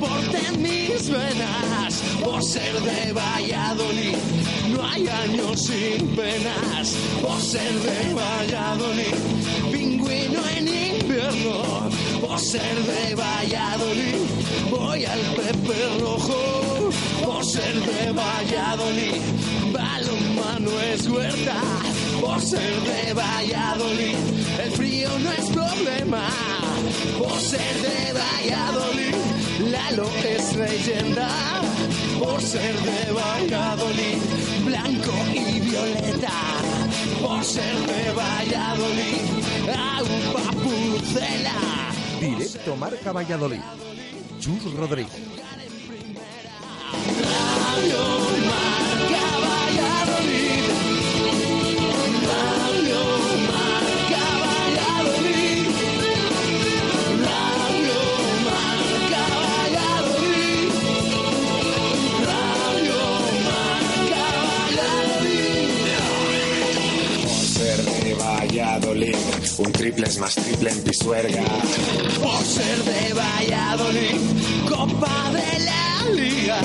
deporte en mis venas. Por ser de Valladolid, no hay años sin penas. Por ser de Valladolid, pingüino en invierno. Por ser de Valladolid, voy al Pepe Rojo. Por ser de Valladolid, balonmano es huerta. Por ser de Valladolid, el frío no es problema. Por ser de Valladolid, Lalo es leyenda. Por ser de Valladolid, blanco y violeta. Por ser de Valladolid, agua pucela. Directo Marca Valladolid. Chus Rodríguez. Radio Un triple es más triple en Pisuerga. Por ser de Valladolid, Copa de la Liga.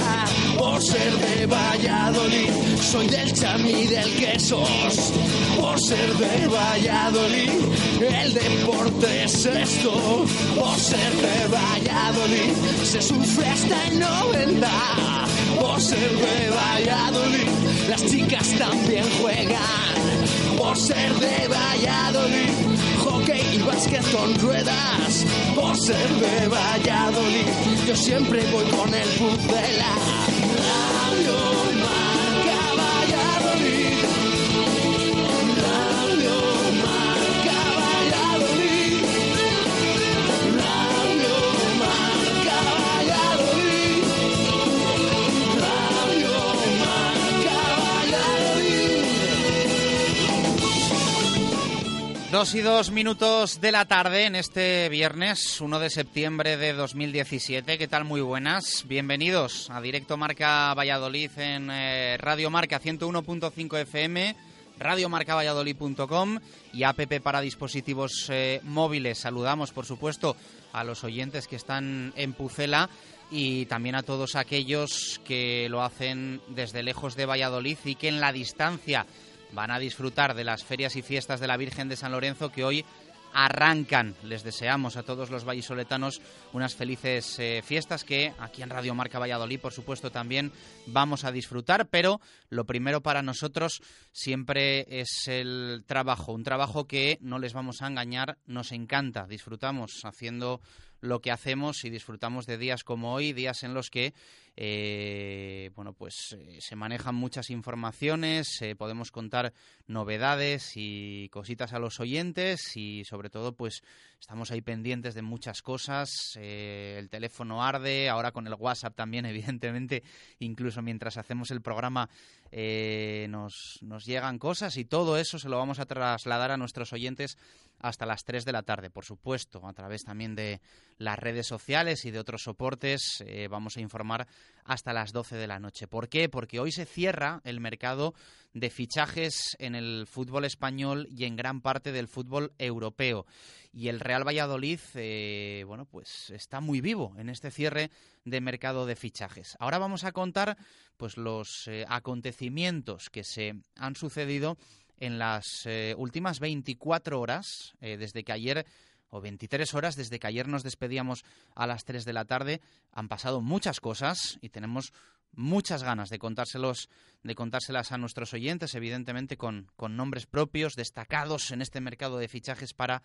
Por ser de Valladolid, soy del chamí del quesos. Por ser de Valladolid, el deporte es esto. Por ser de Valladolid, se sufre hasta el 90. Por ser de Valladolid, las chicas también juegan. Por ser de Valladolid, hockey y básquet con ruedas. Por ser de Valladolid, yo siempre voy con el pucela. Dos y dos minutos de la tarde en este viernes 1 de septiembre de 2017. ¿Qué tal? Muy buenas. Bienvenidos a Directo Marca Valladolid en eh, Radio Marca 101.5 FM, radiomarcavalladolid.com y APP para dispositivos eh, móviles. Saludamos, por supuesto, a los oyentes que están en Pucela y también a todos aquellos que lo hacen desde lejos de Valladolid y que en la distancia van a disfrutar de las ferias y fiestas de la Virgen de San Lorenzo que hoy arrancan. Les deseamos a todos los vallisoletanos unas felices eh, fiestas que aquí en Radio Marca Valladolid, por supuesto, también vamos a disfrutar, pero lo primero para nosotros siempre es el trabajo, un trabajo que no les vamos a engañar, nos encanta, disfrutamos haciendo lo que hacemos y disfrutamos de días como hoy, días en los que eh, bueno, pues eh, se manejan muchas informaciones, eh, podemos contar novedades y cositas a los oyentes y sobre todo pues estamos ahí pendientes de muchas cosas, eh, el teléfono arde, ahora con el WhatsApp también evidentemente, incluso mientras hacemos el programa eh, nos, nos llegan cosas y todo eso se lo vamos a trasladar a nuestros oyentes hasta las 3 de la tarde, por supuesto, a través también de las redes sociales y de otros soportes. eh, vamos a informar hasta las 12 de la noche. ¿Por qué? Porque hoy se cierra el mercado de fichajes en el fútbol español y en gran parte del fútbol europeo. Y el Real Valladolid, eh, bueno, pues está muy vivo en este cierre de mercado de fichajes. Ahora vamos a contar, pues, los eh, acontecimientos que se han sucedido en las eh, últimas 24 horas, eh, desde que ayer o 23 horas desde que ayer nos despedíamos a las 3 de la tarde. Han pasado muchas cosas y tenemos muchas ganas de contárselos, de contárselas a nuestros oyentes, evidentemente con, con nombres propios, destacados en este mercado de fichajes para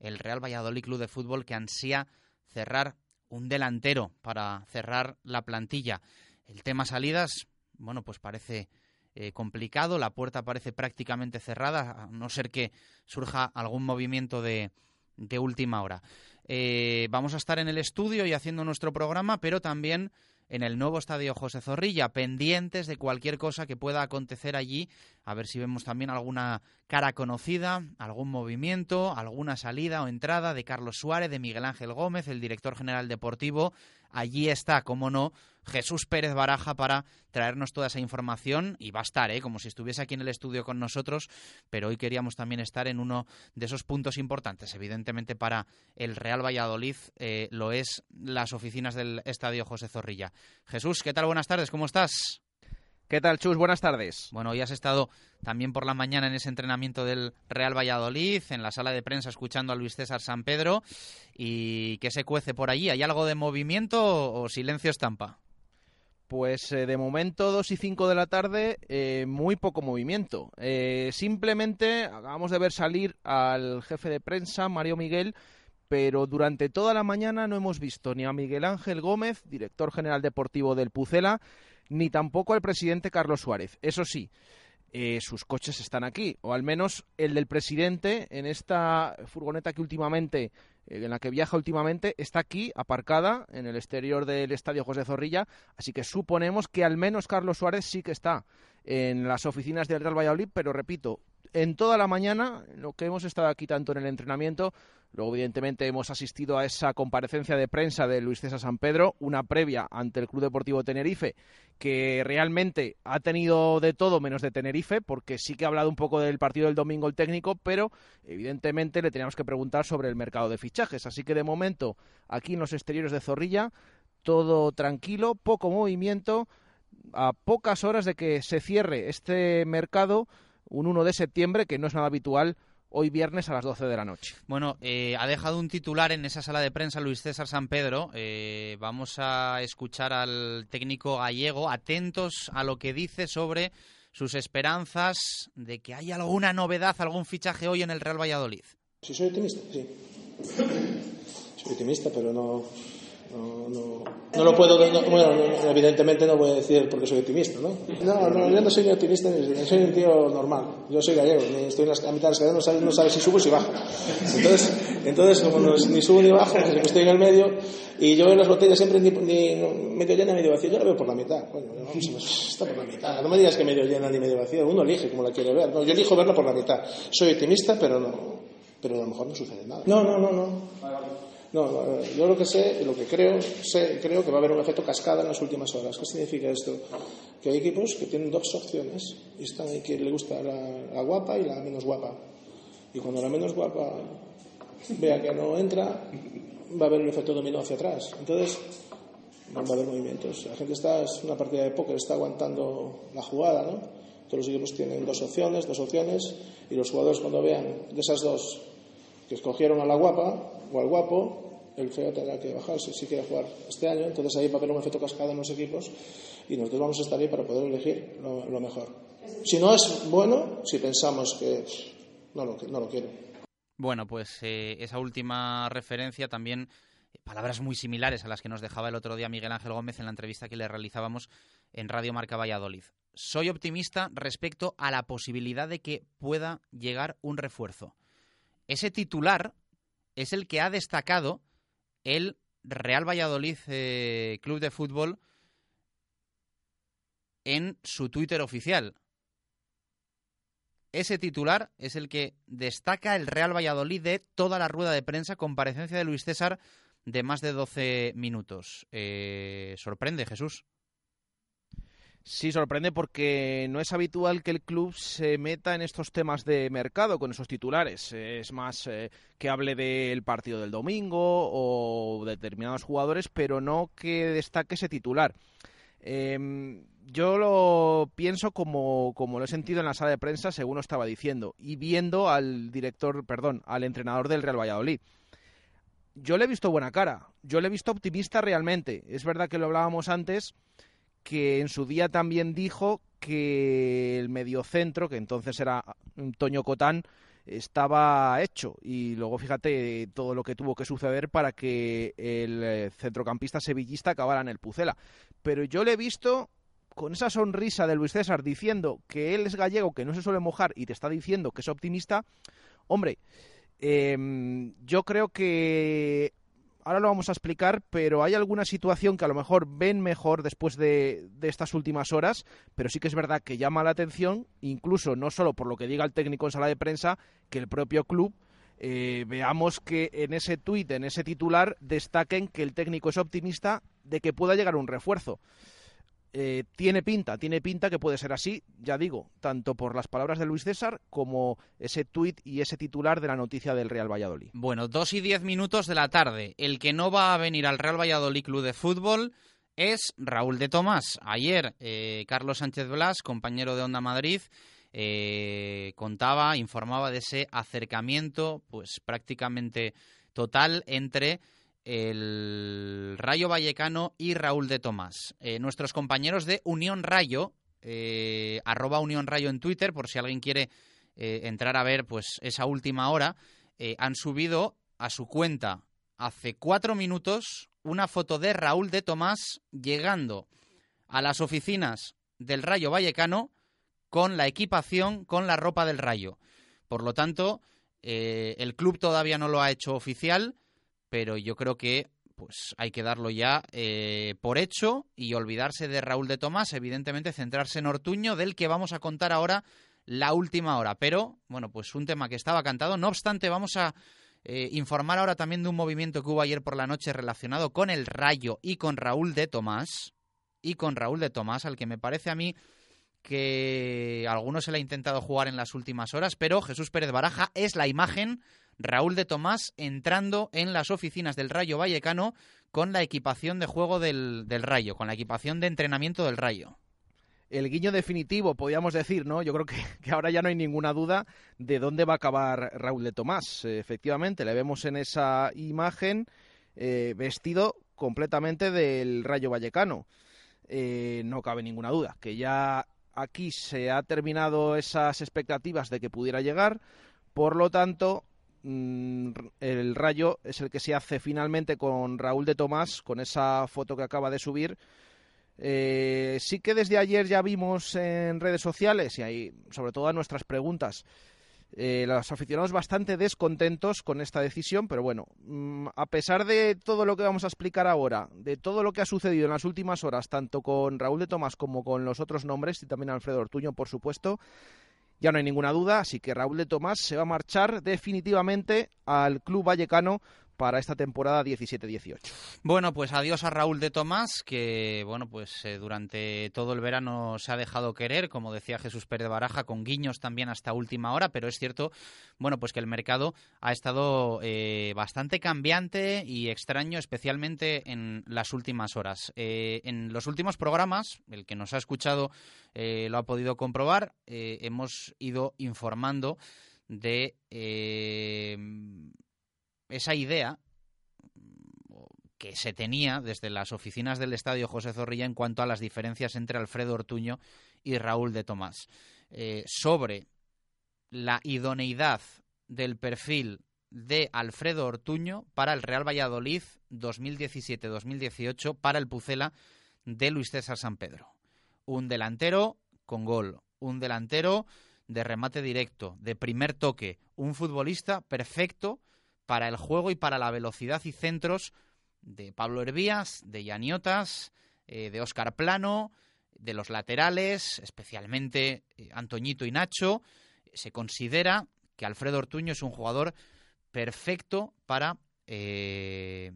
el Real Valladolid Club de Fútbol que ansía cerrar un delantero para cerrar la plantilla. El tema salidas, bueno, pues parece eh, complicado, la puerta parece prácticamente cerrada, a no ser que surja algún movimiento de, de última hora. eh, vamos a estar en el estudio y haciendo nuestro programa, pero también en el nuevo estadio José Zorrilla, pendientes de cualquier cosa que pueda acontecer allí, a ver si vemos también alguna cara conocida, algún movimiento, alguna salida o entrada de Carlos Suárez, de Miguel Ángel Gómez, el director general deportivo. Allí está, como no, Jesús Pérez Baraja para traernos toda esa información y va a estar, ¿eh? como si estuviese aquí en el estudio con nosotros, pero hoy queríamos también estar en uno de esos puntos importantes. Evidentemente para el Real Valladolid eh, lo es las oficinas del Estadio José Zorrilla. Jesús, ¿qué tal? Buenas tardes, ¿cómo estás? ¿Qué tal, Chus? Buenas tardes. Bueno, hoy has estado también por la mañana en ese entrenamiento del Real Valladolid, en la sala de prensa escuchando a Luis César San Pedro. ¿Y qué se cuece por allí? ¿Hay algo de movimiento o silencio estampa? Pues eh, de momento, 2 y 5 de la tarde, eh, muy poco movimiento. Eh, simplemente acabamos de ver salir al jefe de prensa, Mario Miguel, pero durante toda la mañana no hemos visto ni a Miguel Ángel Gómez, director general deportivo del Pucela, ni tampoco al presidente Carlos Suárez. Eso sí, sus coches están aquí, o al menos el del presidente en esta furgoneta que últimamente en la que viaja últimamente, está aquí, aparcada en el exterior del Estadio José Zorrilla, así que suponemos que al menos Carlos Suárez sí que está en las oficinas del Real Valladolid, pero repito, en toda la mañana, lo que hemos estado aquí tanto en el entrenamiento, luego evidentemente hemos asistido a esa comparecencia de prensa de Luis César San Pedro, una previa ante el Club Deportivo Tenerife, que realmente ha tenido de todo menos de Tenerife, porque sí que ha hablado un poco del partido del domingo el técnico, pero evidentemente le teníamos que preguntar sobre el mercado de fichajes. Así que de momento, aquí en los exteriores de Zorrilla, todo tranquilo, poco movimiento, a pocas horas de que se cierre este mercado un 1 de septiembre, que no es nada habitual hoy viernes a las 12 de la noche. Bueno, eh, ha dejado un titular en esa sala de prensa Luis César San Pedro. Eh, vamos a escuchar al técnico gallego, atentos a lo que dice sobre sus esperanzas de que haya alguna novedad, algún fichaje hoy en el Real Valladolid. Sí, soy optimista, sí. Soy optimista, pero no, no, no, no lo puedo, bueno, evidentemente no voy a decir porque soy optimista, ¿no? No, no, yo no soy ni optimista, soy un tío normal. Yo soy gallego, estoy en la mitad de la escalera, no sabes, no si subo o si bajo. Entonces, entonces como no, ni subo ni bajo, estoy en el medio y yo veo las botellas siempre ni, ni medio llena, medio vacía. Yo la veo por la mitad. Bueno, está por la mitad. No me digas que medio llena ni medio vacía. Uno elige como la quiere ver. No, yo elijo verla por la mitad. Soy optimista, pero no, pero a lo mejor no sucede nada. No, no, no, no. No, yo lo que sé, lo que creo, sé, creo que va a haber un efecto cascada en las últimas horas. ¿Qué significa esto? Que hay equipos que tienen dos opciones y están ahí que le gusta la, guapa y la menos guapa. Y cuando la menos guapa vea que no entra, va a haber un efecto dominó hacia atrás. Entonces, va a haber movimientos. La gente está, es una partida de póker, está aguantando la jugada, ¿no? Todos los equipos tienen dos opciones, dos opciones, y los jugadores cuando vean de esas dos que escogieron a la guapa al guapo, el feo tendrá que bajarse si quiere jugar este año. Entonces ahí va a haber un efecto cascada en los equipos y nosotros vamos a estar ahí para poder elegir lo, mejor. Si no es bueno, si pensamos que no lo, no lo quiero. Bueno, pues eh, esa última referencia también, palabras muy similares a las que nos dejaba el otro día Miguel Ángel Gómez en la entrevista que le realizábamos en Radio Marca Valladolid. Soy optimista respecto a la posibilidad de que pueda llegar un refuerzo. Ese titular es el que ha destacado el Real Valladolid eh, Club de Fútbol en su Twitter oficial. Ese titular es el que destaca el Real Valladolid de toda la rueda de prensa, comparecencia de Luis César de más de 12 minutos. Eh, sorprende, Jesús. Sí, sorprende porque no es habitual que el club se meta en estos temas de mercado con esos titulares. Es más eh, que hable del partido del domingo o de determinados jugadores, pero no que destaque ese titular. Em, yo lo pienso como, como lo he sentido en la sala de prensa, según lo estaba diciendo, y viendo al director, perdón, al entrenador del Real Valladolid. Yo le he visto buena cara, yo le he visto optimista realmente. Es verdad que lo hablábamos antes que en su día también dijo que el mediocentro, que entonces era Toño Cotán, estaba hecho y luego fíjate todo lo que tuvo que suceder para que el eh, centrocampista sevillista acabara en el Pucela. Pero yo le he visto con esa sonrisa de Luis César diciendo que él es gallego, que no se suele mojar y te está diciendo que es optimista, hombre, em, yo creo que ahora lo vamos a explicar, pero hay alguna situación que a lo mejor ven mejor después de, estas últimas horas, pero sí que es verdad que llama la atención, incluso no solo por lo que diga el técnico en sala de prensa, que el propio club eh, veamos que en ese tuit, en ese titular, destaquen que el técnico es optimista de que pueda llegar un refuerzo. Eh, tiene pinta, tiene pinta que puede ser así, ya digo, tanto por las palabras de Luis César como ese tuit y ese titular de la noticia del Real Valladolid. Bueno, dos y diez minutos de la tarde. El que no va a venir al Real Valladolid Club de Fútbol es Raúl de Tomás. Ayer, eh, Carlos Sánchez Blas, compañero de Onda Madrid, eh, contaba, informaba de ese acercamiento, pues prácticamente total entre el Rayo Vallecano y Raúl de Tomás. Eh, nuestros compañeros de Unión Rayo, eh, arroba Unión Rayo en Twitter, por si alguien quiere eh, entrar a ver pues esa última hora, han subido a su cuenta hace cuatro minutos una foto de Raúl de Tomás llegando a las oficinas del Rayo Vallecano con la equipación, con la ropa del Rayo. Por lo tanto, el club todavía no lo ha hecho oficial pero yo creo que pues hay que darlo ya eh, por hecho y olvidarse de Raúl de Tomás, evidentemente centrarse en Ortuño, del que vamos a contar ahora la última hora. Pero, bueno, pues un tema que estaba cantado. No obstante, vamos a eh, informar ahora también de un movimiento que hubo ayer por la noche relacionado con el Rayo y con Raúl de Tomás. Y con Raúl de Tomás, al que me parece a mí que algunos se le ha intentado jugar en las últimas horas, pero Jesús Pérez Baraja es la imagen Raúl de Tomás entrando en las oficinas del Rayo Vallecano con la equipación de juego del, Rayo, con la equipación de entrenamiento del Rayo el guiño definitivo, podríamos decir, ¿no? Yo creo que, ahora ya no hay ninguna duda de dónde va a acabar Raúl de Tomás. efectivamente, le vemos en esa imagen eh, vestido completamente del Rayo Vallecano. Eh, no cabe ninguna duda que ya aquí se ha terminado esas expectativas de que pudiera llegar. Por lo tanto, el Rayo es el que se hace finalmente con Raúl de Tomás, con esa foto que acaba de subir. Eh, sí que desde ayer ya vimos en redes sociales y ahí, sobre todo a nuestras preguntas, eh, los aficionados bastante descontentos con esta decisión, pero bueno, mm, a pesar de todo lo que vamos a explicar ahora, de todo lo que ha sucedido en las últimas horas, tanto con Raúl de Tomás como con los otros nombres y también Alfredo Ortuño, por supuesto, ya no hay ninguna duda, así que Raúl de Tomás se va a marchar definitivamente al club vallecano para esta temporada 17-18. Bueno, pues adiós a Raúl de Tomás, que bueno, pues eh, durante todo el verano se ha dejado querer, como decía Jesús Pérez Baraja, con guiños también hasta última hora, pero es cierto, bueno, pues que el mercado ha estado eh, bastante cambiante y extraño, especialmente en las últimas horas. Eh, en los últimos programas, el que nos ha escuchado lo ha podido comprobar, hemos ido informando de esa idea que se tenía desde las oficinas del Estadio José Zorrilla en cuanto a las diferencias entre Alfredo Ortuño y Raúl de Tomás. Eh, sobre la idoneidad del perfil de Alfredo Ortuño para el Real Valladolid 2017-2018 para el Pucela de Luis César San Pedro. Un delantero con gol, un delantero de remate directo, de primer toque, un futbolista perfecto para el juego y para la velocidad y centros de Pablo Hervías, de Yaniotas, eh, de Óscar Plano, de los laterales, especialmente eh, Antoñito y Nacho. Se considera que Alfredo Ortuño es un jugador perfecto para eh,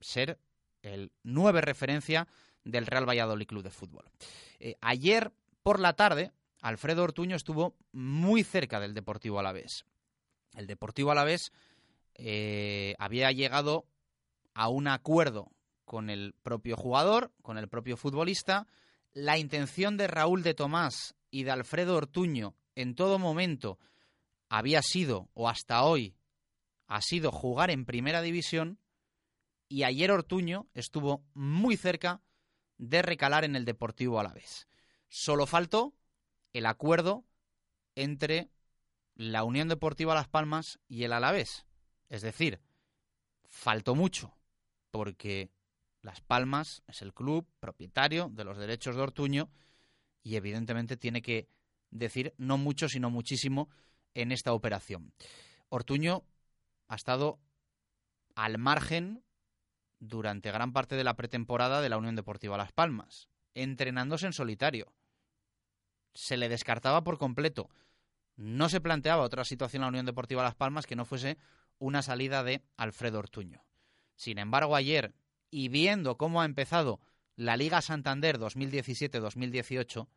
ser el nueve referencia del Real Valladolid Club de Fútbol. ayer por la tarde, Alfredo Ortuño estuvo muy cerca del Deportivo Alavés. El Deportivo Alavés eh, había llegado a un acuerdo con el propio jugador, con el propio futbolista. La intención de Raúl de Tomás y de Alfredo Ortuño en todo momento había sido, o hasta hoy, ha sido jugar en primera división y ayer Ortuño estuvo muy cerca de recalar en el Deportivo Alavés. Solo faltó el acuerdo entre la Unión Deportiva Las Palmas y el Alavés. Es decir, faltó mucho, porque Las Palmas es el club propietario de los derechos de Ortuño y evidentemente tiene que decir no mucho, sino muchísimo en esta operación. Ortuño ha estado al margen durante gran parte de la pretemporada de la Unión Deportiva Las Palmas, entrenándose en solitario. Se le descartaba por completo. No se planteaba otra situación en la Unión Deportiva Las Palmas que no fuese una salida de Alfredo Ortuño. Sin embargo, ayer, y viendo cómo ha empezado la Liga Santander 2017-2018,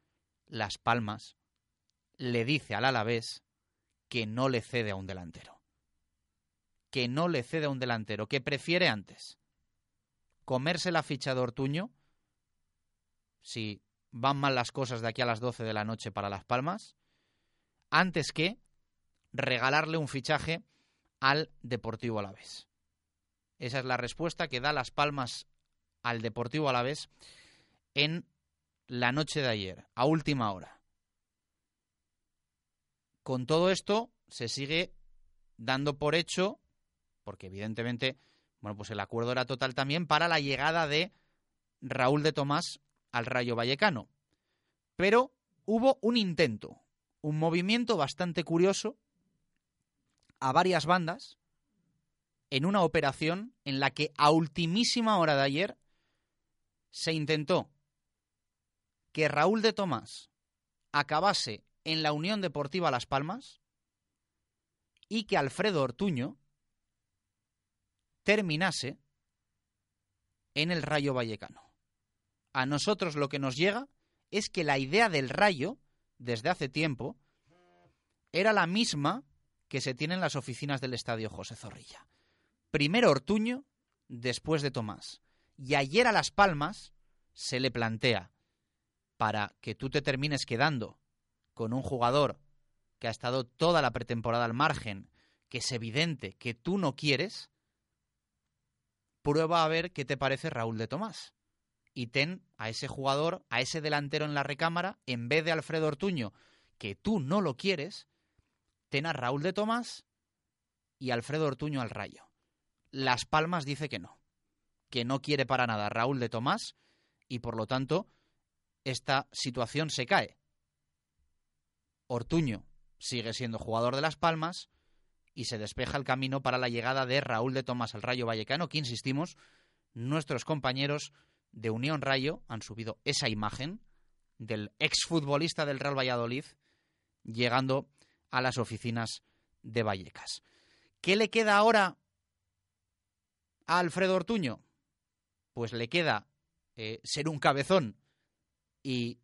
Las Palmas le dice al Alavés que no le cede a un delantero. Que no le cede a un delantero, que prefiere antes comerse la ficha de Ortuño, si van mal las cosas de aquí a las 12 de la noche para Las Palmas, antes que regalarle un fichaje al Deportivo Alavés. Esa es la respuesta que da Las Palmas al Deportivo Alavés en la noche de ayer, a última hora. Con todo esto se sigue dando por hecho, porque evidentemente, bueno, pues el acuerdo era total también para la llegada de Raúl de Tomás al Rayo Vallecano. Pero hubo un intento, un movimiento bastante curioso a varias bandas en una operación en la que a ultimísima hora de ayer se intentó que Raúl de Tomás acabase en la Unión Deportiva Las Palmas y que Alfredo Ortuño terminase en el Rayo Vallecano. A nosotros lo que nos llega es que la idea del Rayo, desde hace tiempo, era la misma que se tiene en las oficinas del Estadio José Zorrilla. Primero Ortuño, después de Tomás. Y ayer a Las Palmas se le plantea, para que tú te termines quedando con un jugador que ha estado toda la pretemporada al margen, que es evidente que tú no quieres, prueba a ver qué te parece Raúl de Tomás. Y ten a ese jugador, a ese delantero en la recámara, en vez de Alfredo Ortuño, que tú no lo quieres, ten a Raúl de Tomás y Alfredo Ortuño al rayo. Las Palmas dice que no, que no quiere para nada Raúl de Tomás y por lo tanto esta situación se cae. Ortuño sigue siendo jugador de Las Palmas y se despeja el camino para la llegada de Raúl de Tomás al Rayo Vallecano, que insistimos, nuestros compañeros de Unión Rayo han subido esa imagen del exfutbolista del Real Valladolid llegando a las oficinas de Vallecas. ¿Qué le queda ahora a Alfredo Ortuño? Pues le queda eh, ser un cabezón y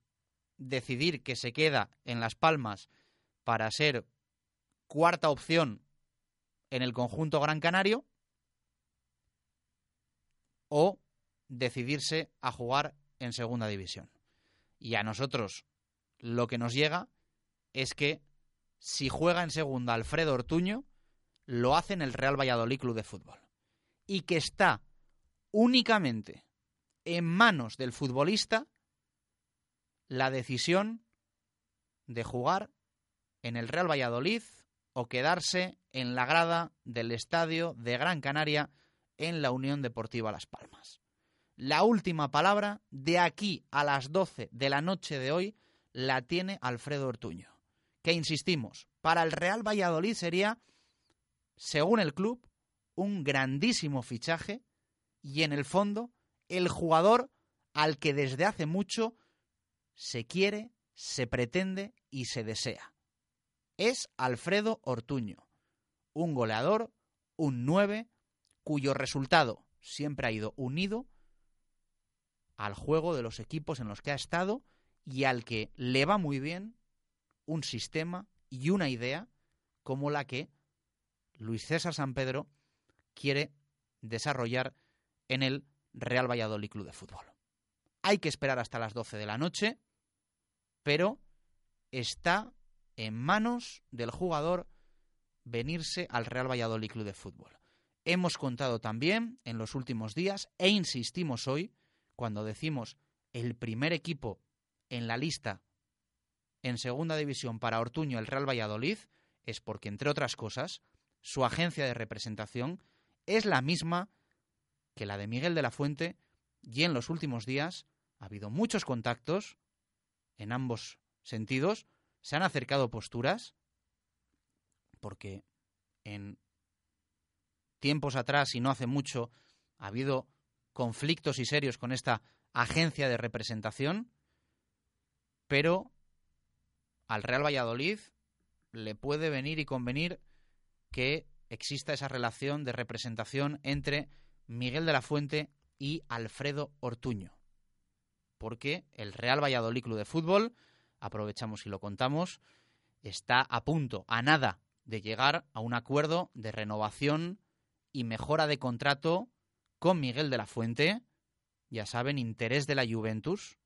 decidir que se queda en Las Palmas para ser cuarta opción en el conjunto Gran Canario o decidirse a jugar en segunda división. Y a nosotros lo que nos llega es que si juega en segunda Alfredo Ortuño, lo hace en el Real Valladolid Club de Fútbol. Y que está únicamente en manos del futbolista la decisión de jugar en el Real Valladolid o quedarse en la grada del estadio de Gran Canaria en la Unión Deportiva Las Palmas. La última palabra de aquí a las 12 de la noche de hoy la tiene Alfredo Ortuño, que insistimos, para el Real Valladolid sería, según el club, un grandísimo fichaje y en el fondo el jugador al que desde hace mucho se quiere, se pretende y se desea. Es Alfredo Ortuño, un goleador, un 9, cuyo resultado siempre ha ido unido al juego de los equipos en los que ha estado y al que le va muy bien un sistema y una idea como la que Luis César San Pedro quiere desarrollar en el Real Valladolid Club de Fútbol. Hay que esperar hasta las 12 de la noche, pero está en manos del jugador venirse al Real Valladolid Club de Fútbol. Hemos contado también en los últimos días e insistimos hoy cuando decimos el primer equipo en la lista en segunda división para Ortuño el Real Valladolid es porque entre otras cosas su agencia de representación es la misma que la de Miguel de la Fuente y en los últimos días ha habido muchos contactos en ambos sentidos, se han acercado posturas, porque en tiempos atrás y no hace mucho ha habido conflictos y serios con esta agencia de representación, pero al Real Valladolid le puede venir y convenir que exista esa relación de representación entre Miguel de la Fuente y Alfredo Ortuño. Porque el Real Valladolid Club de Fútbol, aprovechamos y lo contamos, está a punto, a nada, de llegar a un acuerdo de renovación y mejora de contrato con Miguel de la Fuente, ya saben, interés de la Juventus.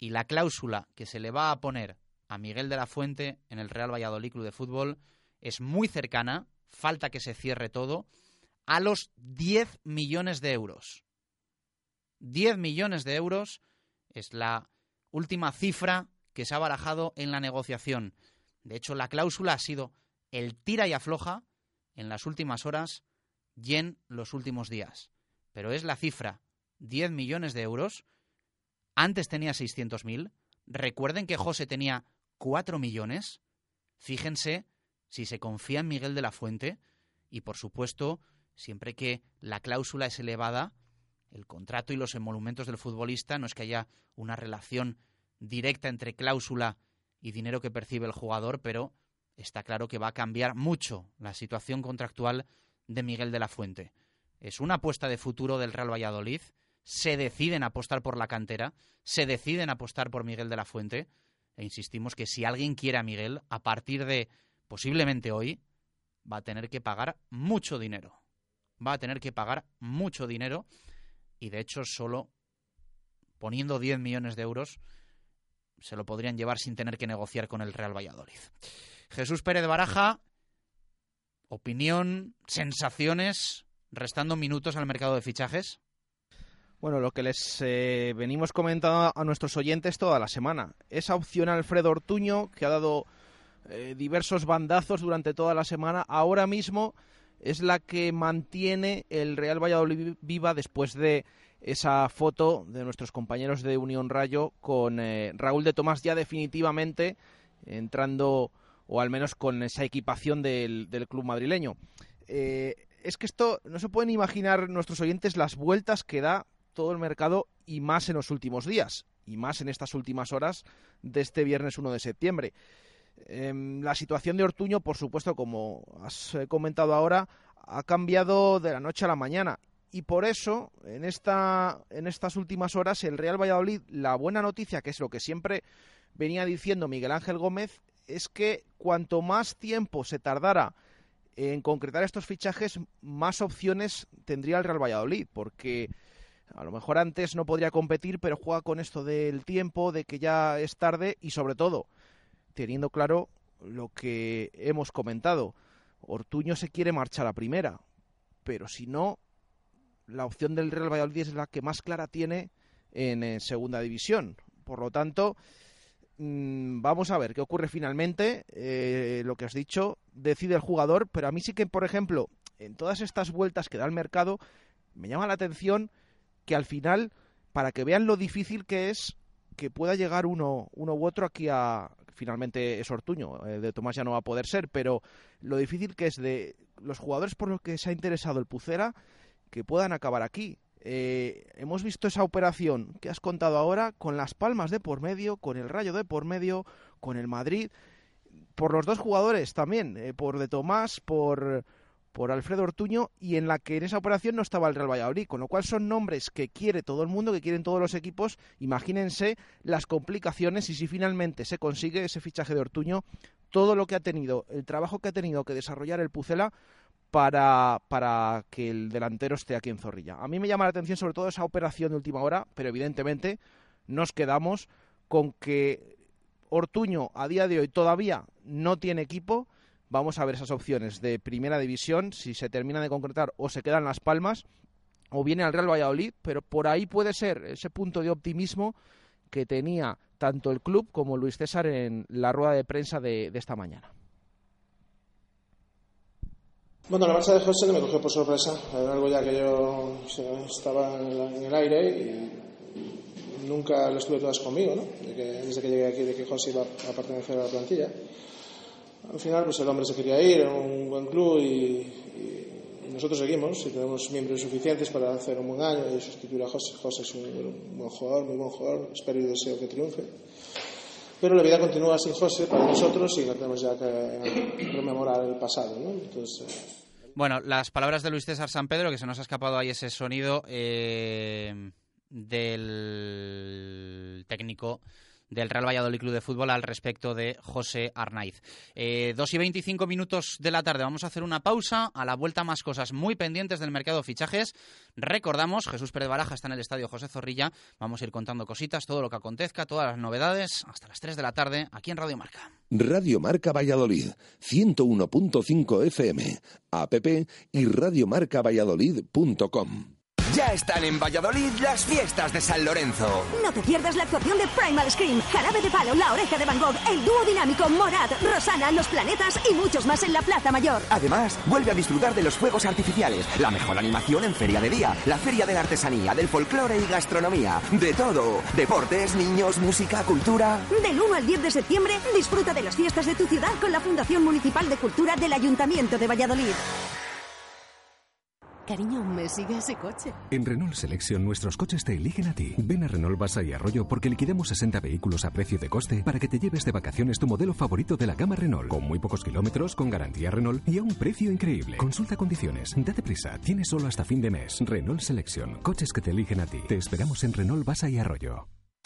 Y la cláusula que se le va a poner a Miguel de la Fuente en el Real Valladolid Club de Fútbol es muy cercana, falta que se cierre todo, a los 10 millones de euros. 10 millones de euros es la última cifra que se ha barajado en la negociación. De hecho, la cláusula ha sido el tira y afloja en las últimas horas y en los últimos días. Pero es la cifra, 10 millones de euros. Antes tenía 600.000. Recuerden que José tenía 4 millones. Fíjense si se confía en Miguel de la Fuente y, por supuesto, siempre que la cláusula es elevada, el contrato y los emolumentos del futbolista no es que haya una relación directa entre cláusula y dinero que percibe el jugador, pero está claro que va a cambiar mucho la situación contractual de Miguel de la Fuente. Es una apuesta de futuro del Real Valladolid. Se deciden apostar por la cantera, se deciden apostar por Miguel de la Fuente. E insistimos que si alguien quiere a Miguel, a partir de posiblemente hoy, va a tener que pagar mucho dinero. Va a tener que pagar mucho dinero y de hecho solo poniendo 10 millones de euros se lo podrían llevar sin tener que negociar con el Real Valladolid. Jesús Pérez Baraja, opinión, sensaciones, restando minutos al mercado de fichajes. Bueno, lo que les eh, venimos comentando a nuestros oyentes toda la semana. Esa opción Alfredo Ortuño, que ha dado eh, diversos bandazos durante toda la semana, ahora mismo es la que mantiene el Real Valladolid viva después de esa foto de nuestros compañeros de Unión Rayo con eh, Raúl de Tomás ya definitivamente entrando o al menos con esa equipación del, club madrileño. Eh, es que esto no se pueden imaginar nuestros oyentes las vueltas que da todo el mercado y más en los últimos días y más en estas últimas horas de este viernes 1 de septiembre. Em, la situación de Ortuño, por supuesto, como has eh, comentado ahora, ha cambiado de la noche a la mañana y por eso en esta en estas últimas horas el Real Valladolid la buena noticia que es lo que siempre venía diciendo Miguel Ángel Gómez es que cuanto más tiempo se tardara en concretar estos fichajes más opciones tendría el Real Valladolid porque a lo mejor antes no podría competir pero juega con esto del tiempo de que ya es tarde y sobre todo teniendo claro lo que hemos comentado Ortuño se quiere marchar a primera pero si no la opción del Real Valladolid es la que más clara tiene en, eh, segunda división. Por lo tanto, mm, vamos a ver qué ocurre finalmente. Eh, lo que has dicho, decide el jugador, pero a mí sí que, por ejemplo, en todas estas vueltas que da el mercado, me llama la atención que al final, para que vean lo difícil que es que pueda llegar uno, uno u otro aquí a, finalmente es Ortuño, eh, de Tomás ya no va a poder ser, pero lo difícil que es de los jugadores por los que se ha interesado el Pucera, que puedan acabar aquí. Eh, hemos visto esa operación que has contado ahora con las palmas de por medio, con el rayo de por medio, con el Madrid, por los dos jugadores también, eh, por De Tomás, por, por Alfredo Ortuño, y en la que en esa operación no estaba el Real Valladolid, con lo cual son nombres que quiere todo el mundo, que quieren todos los equipos. Imagínense las complicaciones y si finalmente se consigue ese fichaje de Ortuño, todo lo que ha tenido, el trabajo que ha tenido que desarrollar el Pucela para, para que el delantero esté aquí en Zorrilla. A mí me llama la atención sobre todo esa operación de última hora, pero evidentemente nos quedamos con que Ortuño a día de hoy todavía no tiene equipo. Vamos a ver esas opciones de primera división, si se termina de concretar o se quedan las palmas, o viene al Real Valladolid, pero por ahí puede ser ese punto de optimismo que tenía tanto el club como Luis César en la rueda de prensa de esta mañana. Bueno, la marcha de José me cogió por sorpresa. Era algo ya que yo estaba en el aire y nunca lo estuve todas conmigo, ¿no? desde que llegué aquí, de que José iba a pertenecer a la plantilla. Al final, pues el hombre se quería ir, era un buen club y, nosotros seguimos y tenemos miembros suficientes para hacer un buen año y sustituir a José. José es un, buen jugador, muy buen jugador, espero y deseo que triunfe. Pero la vida continúa sin José para nosotros y no tenemos ya que rememorar el pasado. ¿no? Eh, bueno, las palabras de Luis César San Pedro, que se nos ha escapado ahí ese sonido eh, del técnico del Real Valladolid Club de Fútbol al respecto de José Arnaiz. Eh, dos y veinticinco minutos de la tarde. Vamos a hacer una pausa. A la vuelta más cosas muy pendientes del mercado de fichajes. Recordamos, Jesús Pérez Baraja está en el estadio José Zorrilla. Vamos a ir contando cositas, todo lo que acontezca, todas las novedades, hasta las 3 de la tarde, aquí en Radio Marca. Radio Marca Valladolid, 101.5 FM, app y radiomarcavalladolid.com. Ya están en Valladolid las fiestas de San Lorenzo. No te pierdas la actuación de Primal Scream, Jarabe de Palo, La Oreja de Van Gogh, el dúo dinámico Morat, Rosana, Los Planetas y muchos más en la Plaza Mayor. Además, vuelve a disfrutar de los fuegos artificiales, la mejor animación en Feria de Día, la Feria de la Artesanía, del folclore y gastronomía. De todo. Deportes, niños, música, cultura. Del 1 al 10 de septiembre, disfruta de las fiestas de tu ciudad con la Fundación Municipal de Cultura del Ayuntamiento de Valladolid. Cariño, ¿me sigue ese coche? En Renault Selection nuestros coches te eligen a ti. Ven a Renault Basa y Arroyo porque liquidamos 60 vehículos a precio de coste para que te lleves de vacaciones tu modelo favorito de la gama Renault, con muy pocos kilómetros, con garantía Renault y a un precio increíble. Consulta condiciones. Date prisa. Tienes solo hasta fin de mes. Renault Selection. Coches que te eligen a ti. Te esperamos en Renault Basa y Arroyo.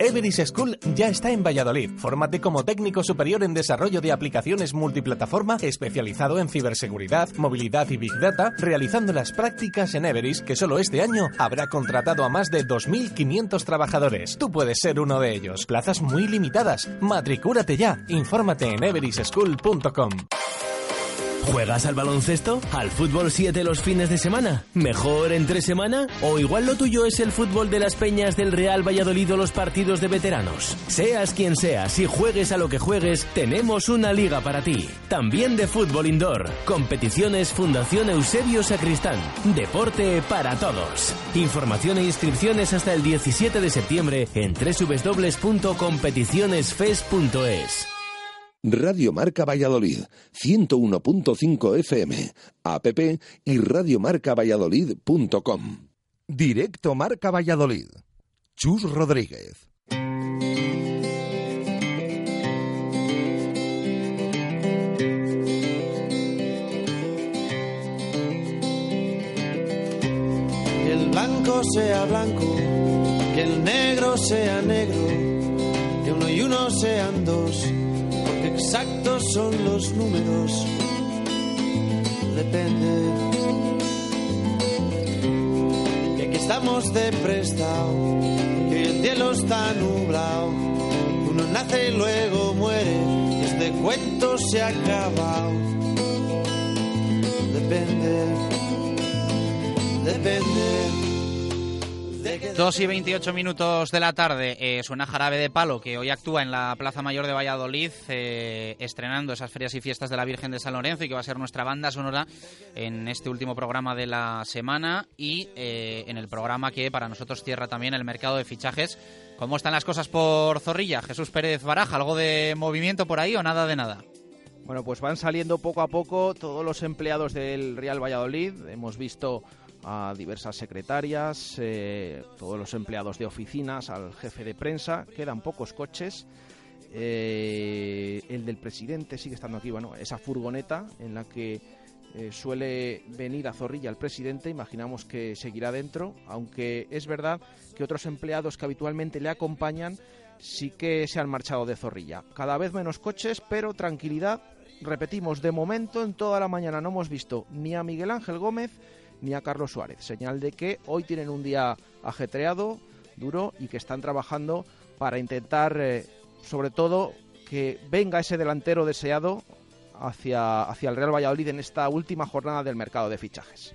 Everis School ya está en Valladolid. Fórmate como técnico superior en desarrollo de aplicaciones multiplataforma especializado en ciberseguridad, movilidad y big data, realizando las prácticas en Everis, que solo este año habrá contratado a más de 2.500 trabajadores. Tú puedes ser uno de ellos. Plazas muy limitadas. Matricúrate ya. Infórmate en everischool.com. ¿Juegas al baloncesto? ¿Al fútbol 7 los fines de semana? ¿Mejor entre semana? ¿O igual lo tuyo es el fútbol de las peñas del Real Valladolid o los partidos de veteranos? Seas quien seas y juegues a lo que juegues, tenemos una liga para ti. También de fútbol indoor. Competiciones Fundación Eusebio Sacristán. Deporte para todos. Información e inscripciones hasta el 17 de septiembre en www.competicionesfes.es. Radio Marca Valladolid, 101.5 FM, app y radiomarcavalladolid.com. Directo Marca Valladolid. Chus Rodríguez. Que el blanco sea blanco, que el negro sea negro, que uno y uno sean dos exactos son los números. Depende. Que aquí estamos de prestado, el cielo está nublado. Uno nace y luego muere, este cuento se ha acabado. Depende. Depende. Dos y 28 minutos de la tarde eh, suena Jarabe de Palo, que hoy actúa en la Plaza Mayor de Valladolid, eh, estrenando esas ferias y fiestas de la Virgen de San Lorenzo y que va a ser nuestra banda sonora en este último programa de la semana y eh, en el programa que para nosotros cierra también el mercado de fichajes. ¿Cómo están las cosas por Zorrilla? Jesús Pérez Baraja, ¿algo de movimiento por ahí o nada de nada? Bueno, pues van saliendo poco a poco todos los empleados del Real Valladolid. Hemos visto a diversas secretarias, eh, todos los empleados de oficinas, al jefe de prensa. Quedan pocos coches. Eh, el del presidente sigue estando aquí, bueno, esa furgoneta en la que eh, suele venir a Zorrilla el presidente, imaginamos que seguirá dentro, aunque es verdad que otros empleados que habitualmente le acompañan sí que se han marchado de Zorrilla. Cada vez menos coches, pero tranquilidad. Repetimos, de momento en toda la mañana no hemos visto ni a Miguel Ángel Gómez ni a Carlos Suárez. Señal de que hoy tienen un día ajetreado, duro y que están trabajando para intentar, eh, sobre todo, que venga ese delantero deseado hacia, hacia el Real Valladolid en esta última jornada del mercado de fichajes.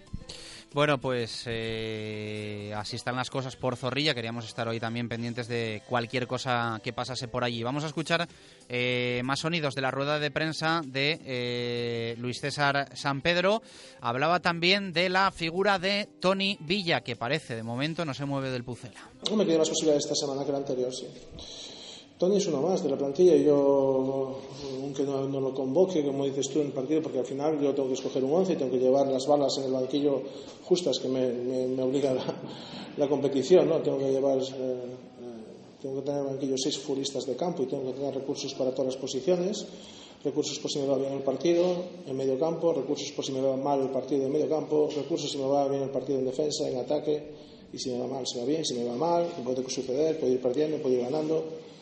Bueno, pues eh, así están las cosas por Zorrilla. Queríamos estar hoy también pendientes de cualquier cosa que pasase por allí. Vamos a escuchar eh, más sonidos de la rueda de prensa de eh, Luis César San Pedro. Hablaba también de la figura de Tony Villa, que parece de momento no se mueve del Pucela. me tiene más posibilidades esta semana que la anterior, sí. Tony es uno más de la plantilla yo, aunque no, lo convoque, como dices tú, en el partido, porque al final yo tengo que escoger un once y tengo que llevar las balas en el banquillo justas que me, me, obliga la, competición, ¿no? Tengo que llevar, eh, eh, tengo que tener en el banquillo seis futbolistas de campo y tengo que tener recursos para todas las posiciones, recursos por si me va bien el partido en medio campo, recursos por si me va mal el partido en medio campo, recursos si me va bien el partido en defensa, en ataque, y si me va mal, se va bien, si me va mal, puede suceder, puede ir perdiendo, puede ir ganando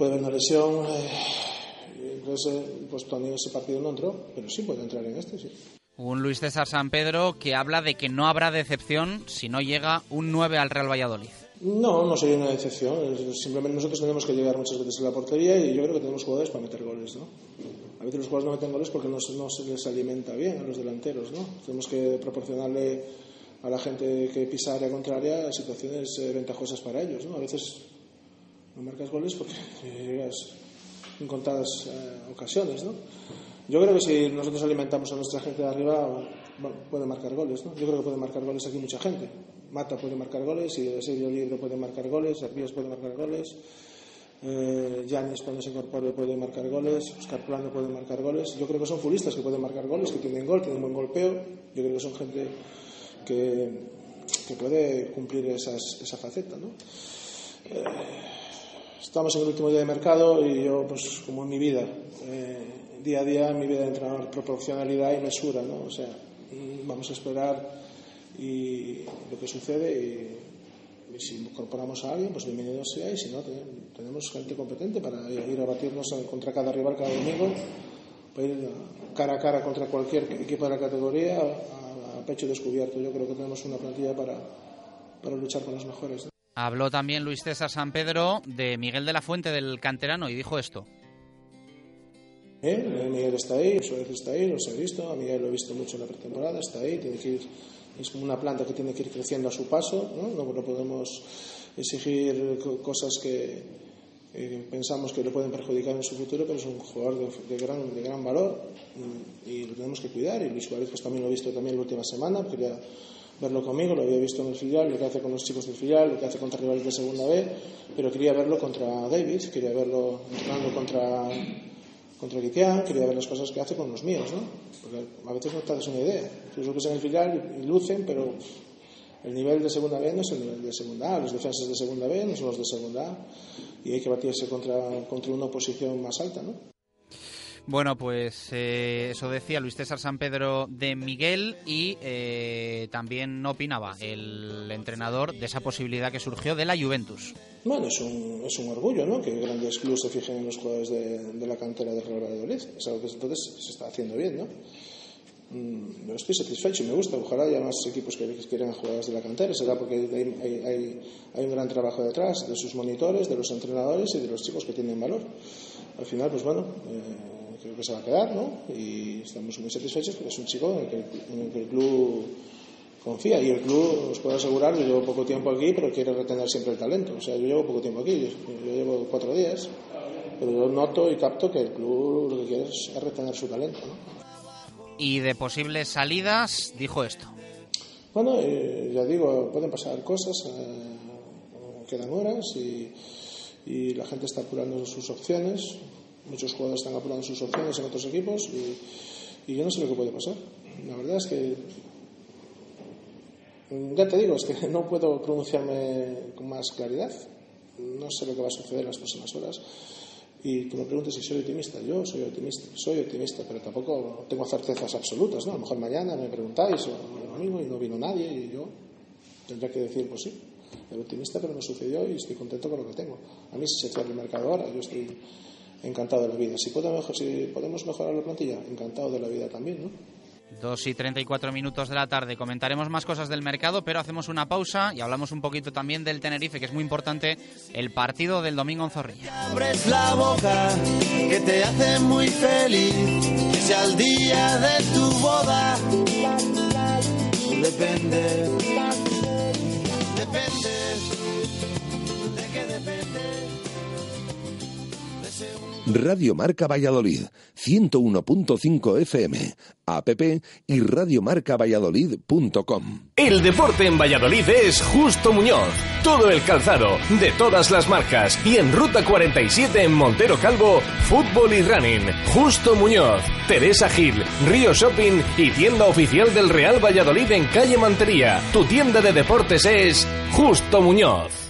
puede haber una lesión. Eh, entonces, eh, pues Tony ese partido no entró, pero sí puede entrar en este, sí. Un Luis César San Pedro que habla de que no habrá decepción si no llega un 9 al Real Valladolid. No, no sería una decepción. Simplemente nosotros tenemos que llegar muchas veces a la portería y yo creo que tenemos jugadores para meter goles, ¿no? A veces los jugadores no meten goles porque no, no se les alimenta bien a los delanteros, ¿no? Tenemos que proporcionarle a la gente que pisa área contraria situaciones eh, ventajosas para ellos, ¿no? A veces no marcas goles porque llegas en contadas eh, ocasiones, ¿no? Yo creo que si nosotros alimentamos a nuestra gente de arriba, puede marcar goles, ¿no? Yo creo que puede marcar goles aquí mucha gente. Mata puede marcar goles, Sergio Libre puede marcar goles, Arpías puede marcar goles, eh, cuando se incorpore puede marcar goles, Oscar Plano puede marcar goles. Yo creo que son futbolistas que pueden marcar goles, que tienen gol, tienen buen golpeo. Yo creo que son gente que, que puede cumplir esas, esa faceta, ¿no? Eh, estamos en el último día de mercado y yo, pues como en mi vida, eh, día a día en mi vida de entrenador, proporcionalidad y mesura, ¿no? O sea, vamos a esperar y lo que sucede y, si incorporamos a alguien, pues bienvenido sea y si no, tenemos gente competente para ir a batirnos contra cada rival cada domingo, para ir cara a cara contra cualquier equipo de la categoría a, pecho descubierto. Yo creo que tenemos una plantilla para, para luchar con los mejores. Habló también Luis César San Pedro de Miguel de la Fuente del canterano y dijo esto. Eh, Miguel está ahí, Suárez está ahí, los he visto, a Miguel lo he visto mucho en la pretemporada, está ahí, tiene que ir, es como una planta que tiene que ir creciendo a su paso, no, no, podemos exigir cosas que eh, pensamos que le pueden perjudicar en su futuro, pero es un jugador de, gran, de gran valor y, lo tenemos que cuidar. Y Luis Suárez pues, también lo he visto también la última semana, quería verlo conmigo, lo había visto en el filial, lo que hace con los chicos del filial, lo que hace contra rivales de segunda B, pero quería verlo contra David, quería verlo entrenando contra contra Guitián, quería ver las cosas que hace con los míos, ¿no? Porque a veces no te das una idea. Tú los ves en el filial y lucen, pero el nivel de segunda B no es el nivel de segunda A, los defensas de segunda B no son los de segunda A, y hay que batirse contra, contra una oposición más alta, ¿no? Bueno, pues eh, eso decía Luis César San Pedro de Miguel y eh, también opinaba el entrenador de esa posibilidad que surgió de la Juventus. Bueno, es un, es un orgullo, ¿no? Que grandes clubes se fijen en los jugadores de, la cantera del Real Valladolid. Es algo que entonces se está haciendo bien, ¿no? Mm, yo estoy satisfecho y me gusta. Ojalá haya más equipos que quieran jugadores de la cantera. Será porque hay, hay, hay, un gran trabajo detrás de sus monitores, de los entrenadores y de los chicos que tienen valor. Al final, pues bueno, eh, creo que se va a quedar, ¿no? Y estamos muy satisfechos porque es un chico en el que, el, club confía y el club, os puedo asegurar, yo llevo poco tiempo aquí, pero quiere retener siempre el talento. O sea, yo llevo poco tiempo aquí, yo, llevo cuatro días, pero yo noto y capto que el club lo que quiere es, retener su talento, ¿no? Y de posibles salidas, dijo esto. Bueno, eh, ya digo, pueden pasar cosas, eh, quedan horas y, y la gente está apurando sus opciones muchos jugadores están apurando sus opciones en otros equipos y, yo no sé lo que puede pasar. La verdad es que ya te digo, es que no puedo pronunciarme con más claridad. No sé lo que va a suceder en las próximas horas. Y tú me preguntas si soy optimista. Yo soy optimista, soy optimista, pero tampoco tengo certezas absolutas. ¿no? A lo mejor mañana me preguntáis o domingo y no vino nadie y yo tendría que decir, pues sí, soy optimista, pero no sucedió y estoy contento con lo que tengo. A mí si se cierra el mercado ahora, yo estoy encantado de la vida. Si podemos, si podemos mejorar la plantilla, encantado de la vida también, ¿no? Dos y 34 minutos de la tarde. Comentaremos más cosas del mercado, pero hacemos una pausa y hablamos un poquito también del Tenerife, que es muy importante el partido del domingo en Zorrilla. Abres la boca, que te hace muy feliz, que sea el día de tu boda. Depende. Depende. Radio Marca Valladolid, 101.5 FM, app y radiomarcavalladolid.com. El deporte en Valladolid es Justo Muñoz. Todo el calzado, de todas las marcas. Y en Ruta 47 en Montero Calvo, fútbol y running. Justo Muñoz, Teresa Gil, Río Shopping y tienda oficial del Real Valladolid en calle Mantería. Tu tienda de deportes es Justo Muñoz.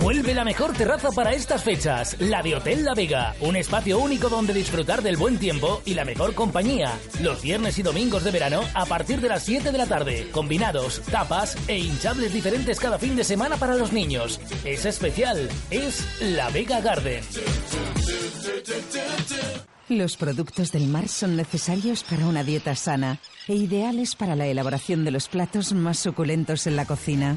Vuelve la mejor terraza para estas fechas, la de Hotel La Vega, un espacio único donde disfrutar del buen tiempo y la mejor compañía. Los viernes y domingos de verano a partir de las 7 de la tarde, combinados, tapas e hinchables diferentes cada fin de semana para los niños. Es especial, es La Vega Garden. Los productos del mar son necesarios para una dieta sana e ideales para la elaboración de los platos más suculentos en la cocina.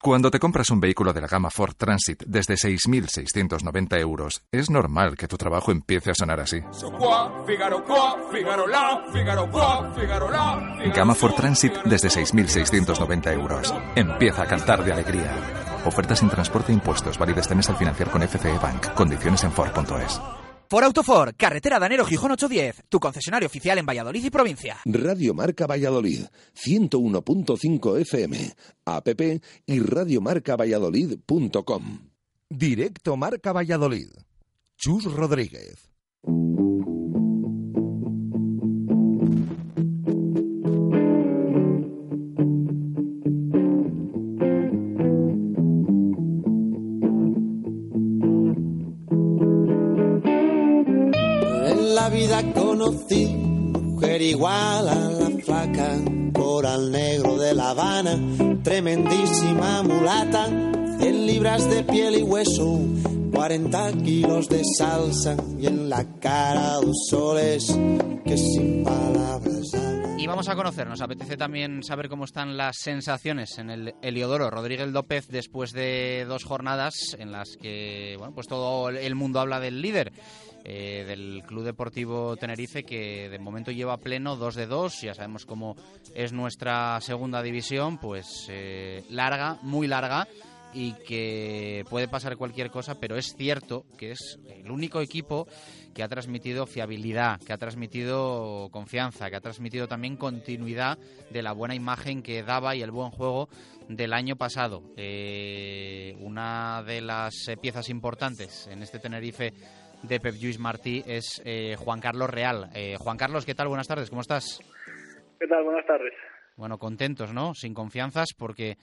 Cuando te compras un vehículo de la gama Ford Transit desde 6.690 euros, es normal que tu trabajo empiece a sonar así. Gama Ford Transit desde 6.690 euros. Empieza a cantar de alegría. Ofertas sin transporte e impuestos válidas mes al financiar con FCE Bank. Condiciones en Ford.es. For Autofor, carretera Danero Gijón 810, tu concesionario oficial en Valladolid y provincia. Radio Marca Valladolid, 101.5 FM, app y radiomarcavalladolid.com. Directo Marca Valladolid. Chus Rodríguez. Vida conocí mujer igual a la flaca, coral negro de La Habana, tremendísima mulata, 100 libras de piel y hueso, 40 kilos de salsa y en la cara dos soles que sin palabras. Y vamos a conocer, nos apetece también saber cómo están las sensaciones en el Heliodoro Rodríguez López después de dos jornadas en las que bueno, pues todo el mundo habla del líder. Eh, del Club Deportivo Tenerife que de momento lleva pleno 2 de 2, ya sabemos cómo es nuestra segunda división, pues eh, larga, muy larga y que puede pasar cualquier cosa, pero es cierto que es el único equipo que ha transmitido fiabilidad, que ha transmitido confianza, que ha transmitido también continuidad de la buena imagen que daba y el buen juego del año pasado. Eh, una de las piezas importantes en este Tenerife de Pep Lluís Martí es eh, Juan Carlos Real. Eh, Juan Carlos, ¿qué tal? Buenas tardes, ¿cómo estás? ¿Qué tal? Buenas tardes. Bueno, contentos, ¿no? Sin confianzas, porque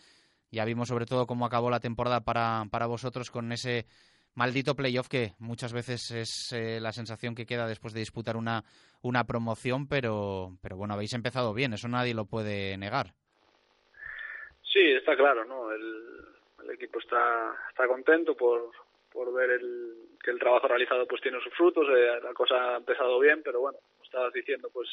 ya vimos sobre todo cómo acabó la temporada para, para vosotros con ese maldito playoff que muchas veces es eh, la sensación que queda después de disputar una, una promoción, pero, pero bueno, habéis empezado bien, eso nadie lo puede negar. Sí, está claro, ¿no? El, el equipo está, está contento por, por ver el, que el trabajo realizado pues tiene sus frutos, eh, la cosa ha empezado bien, pero bueno, como estabas diciendo, pues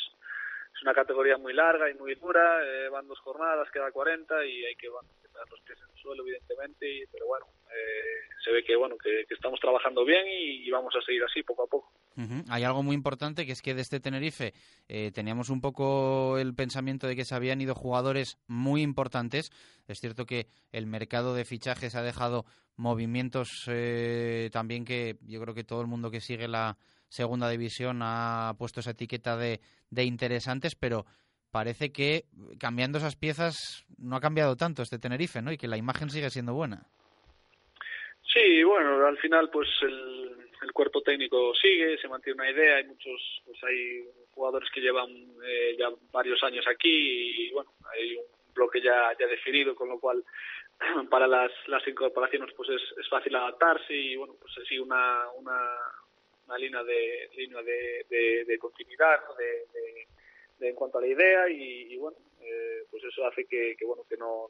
es una categoría muy larga y muy dura, eh, van dos jornadas, queda 40 y hay que bueno, tener los pies en el suelo, evidentemente, y, pero bueno, eh, se ve que bueno que, estamos trabajando bien y, vamos a seguir así poco a poco. Uh. Hay algo muy importante que es que de este Tenerife eh, teníamos un poco el pensamiento de que se habían ido jugadores muy importantes. Es cierto que el mercado de fichajes ha dejado movimientos eh, también que yo creo que todo el mundo que sigue la segunda división ha puesto esa etiqueta de, de interesantes, pero parece que cambiando esas piezas no ha cambiado tanto este Tenerife, ¿no? Y que la imagen sigue siendo buena. Sí, bueno, al final pues el, cuerpo técnico sigue, se mantiene una idea, hay muchos, pues hay jugadores que llevan eh, ya varios años aquí y bueno, hay un bloque ya, ya definido, con lo cual para las, las incorporaciones pues es, fácil adaptarse y bueno, pues se sigue una, una, una línea de línea de, de, de continuidad de, de, en cuanto a la idea y, y bueno, eh, pues eso hace que, que bueno que no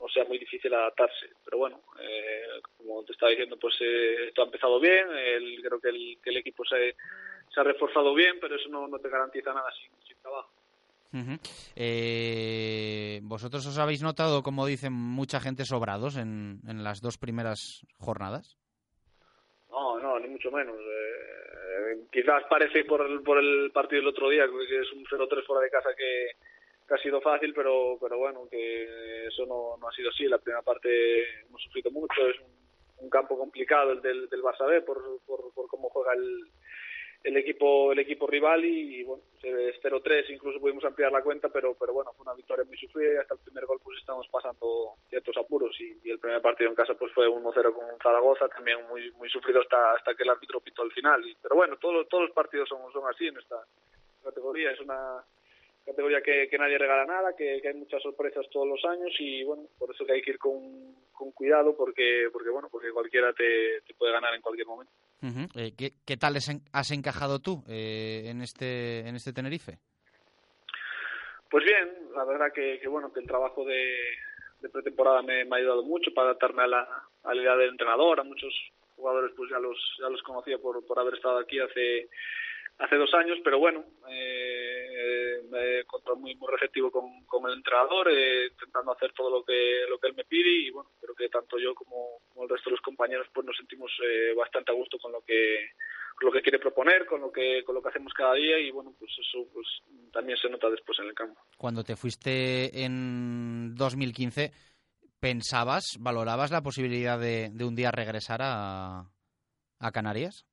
no sea muy difícil adaptarse. Pero bueno, eh, como te estaba diciendo, pues eh, esto ha empezado bien, el, creo que el, que el equipo se, se ha reforzado bien, pero eso no, no te garantiza nada sin, sin trabajo. Uh -huh. eh, ¿Vosotros os habéis notado, como dicen mucha gente, sobrados en, en las dos primeras jornadas? No, no, ni mucho menos. Eh, quizás parece por el, por el partido del otro día, que es un 0-3 fuera de casa que, que ha sido fácil, pero pero bueno, que eso no, no ha sido así. La primera parte hemos sufrido mucho, es un, campo complicado el del, del Barça B por, por, por cómo juega el, el equipo el equipo rival y, y bueno, es 0-3, incluso pudimos ampliar la cuenta, pero pero bueno, fue una victoria muy sufrida y hasta el primer gol pues estamos pasando ciertos apuros y, el primer partido en casa pues fue 1-0 con Zaragoza, también muy muy sufrido hasta hasta que el árbitro pitó al final. Y, pero bueno, todos todos los partidos son, son así en esta categoría, es una categoría que, que nadie regala nada, que, que, hay muchas sorpresas todos los años y bueno, por eso que hay que ir con, con cuidado porque porque bueno, porque cualquiera te, te puede ganar en cualquier momento. Uh -huh. eh, ¿qué, ¿qué, tal has encajado tú eh, en este en este Tenerife? Pues bien, la verdad que, que bueno, que el trabajo de, de pretemporada me, me, ha ayudado mucho para adaptarme a la, a la idea del entrenador, a muchos jugadores pues ya los ya los conocía por, por haber estado aquí hace hace dos años, pero bueno, eh, me he encontrado muy, muy receptivo con, con el entrenador, eh, intentando hacer todo lo que lo que él me pide y bueno, creo que tanto yo como, como el resto de los compañeros pues nos sentimos eh, bastante a gusto con lo que lo que quiere proponer, con lo que con lo que hacemos cada día y bueno, pues eso pues también se nota después en el campo. Cuando te fuiste en 2015, ¿pensabas, valorabas la posibilidad de, de un día regresar a, a Canarias?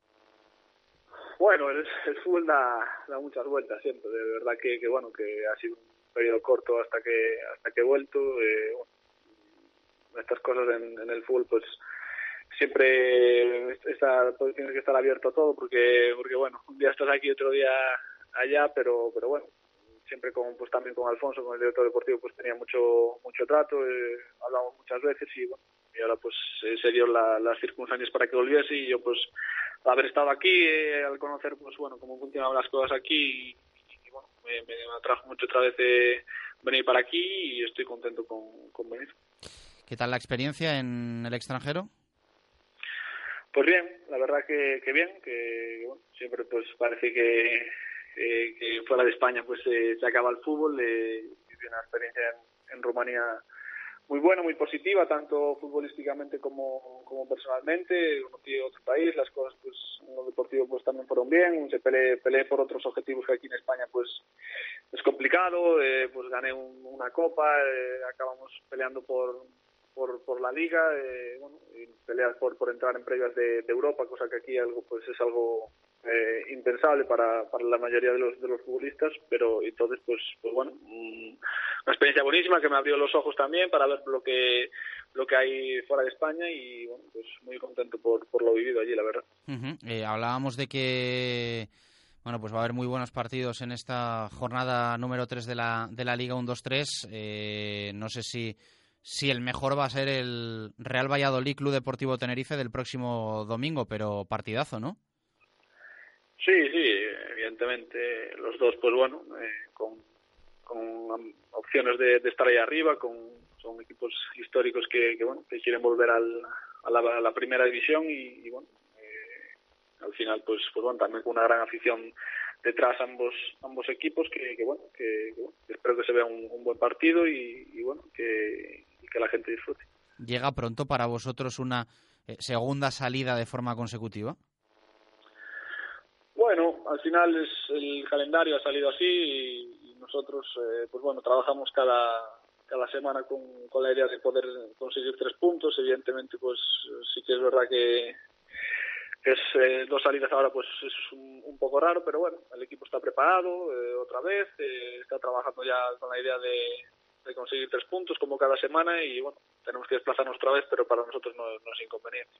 Bueno, el, el fútbol da, da, muchas vueltas siempre. De verdad que, que, bueno que ha sido un periodo corto hasta que hasta que he vuelto. Eh, bueno, estas cosas en, en, el fútbol, pues siempre está, pues, tienes que estar abierto a todo porque porque bueno un día estás aquí otro día allá, pero pero bueno siempre con pues también con Alfonso con el director deportivo pues tenía mucho mucho trato eh, hablamos muchas veces y bueno y ahora pues eh, se dio la, las circunstancias para que volviese y yo pues haber estado aquí, eh, al conocer pues bueno cómo funcionaban las cosas aquí y, y bueno, me, me, atrajo mucho otra vez de venir para aquí y estoy contento con, con venir. ¿Qué tal la experiencia en el extranjero? Pues bien, la verdad que, que bien, que, que bueno, siempre pues parece que, eh, que fuera de España pues eh, se acaba el fútbol, eh, viví una experiencia en, en Rumanía muy buena, muy positiva, tanto futbolísticamente como, como personalmente. Conocí otro país, las cosas pues en lo deportivo pues también fueron bien, se peleé, peleé por otros objetivos que aquí en España pues es complicado, eh, pues gané un, una copa, eh, acabamos peleando por, por, por la liga, eh, bueno, y peleas por, por entrar en previas de, de Europa, cosa que aquí algo pues es algo eh, impensable para, para la mayoría de los, de los futbolistas, pero entonces, pues, pues bueno, una experiencia buenísima que me abrió los ojos también para ver lo que lo que hay fuera de España y bueno, pues muy contento por, por lo vivido allí, la verdad. Eh, hablábamos de que bueno, pues va a haber muy buenos partidos en esta jornada número 3 de la, de la Liga 1-2-3. Eh, no sé si, si el mejor va a ser el Real Valladolid Club Deportivo Tenerife del próximo domingo, pero partidazo, ¿no? Sí, sí, evidentemente los dos, pues bueno, eh, con, con opciones de, de, estar ahí arriba, con son equipos históricos que, que bueno que quieren volver al, a, la, a, la, primera división y, y bueno eh, al final pues pues bueno también con una gran afición detrás ambos ambos equipos que, que bueno que, bueno, espero que se vea un, buen partido y, y bueno que, y que la gente disfrute. Llega pronto para vosotros una eh, segunda salida de forma consecutiva. Bueno, al final es el calendario ha salido así y, nosotros, eh, pues bueno, trabajamos cada, cada semana con, con, la idea de poder conseguir tres puntos. Evidentemente, pues sí que es verdad que, es eh, dos salidas ahora pues es un, un, poco raro, pero bueno, el equipo está preparado eh, otra vez, eh, está trabajando ya con la idea de, conseguir tres puntos como cada semana y bueno, tenemos que desplazarnos otra vez, pero para nosotros no, es inconveniente.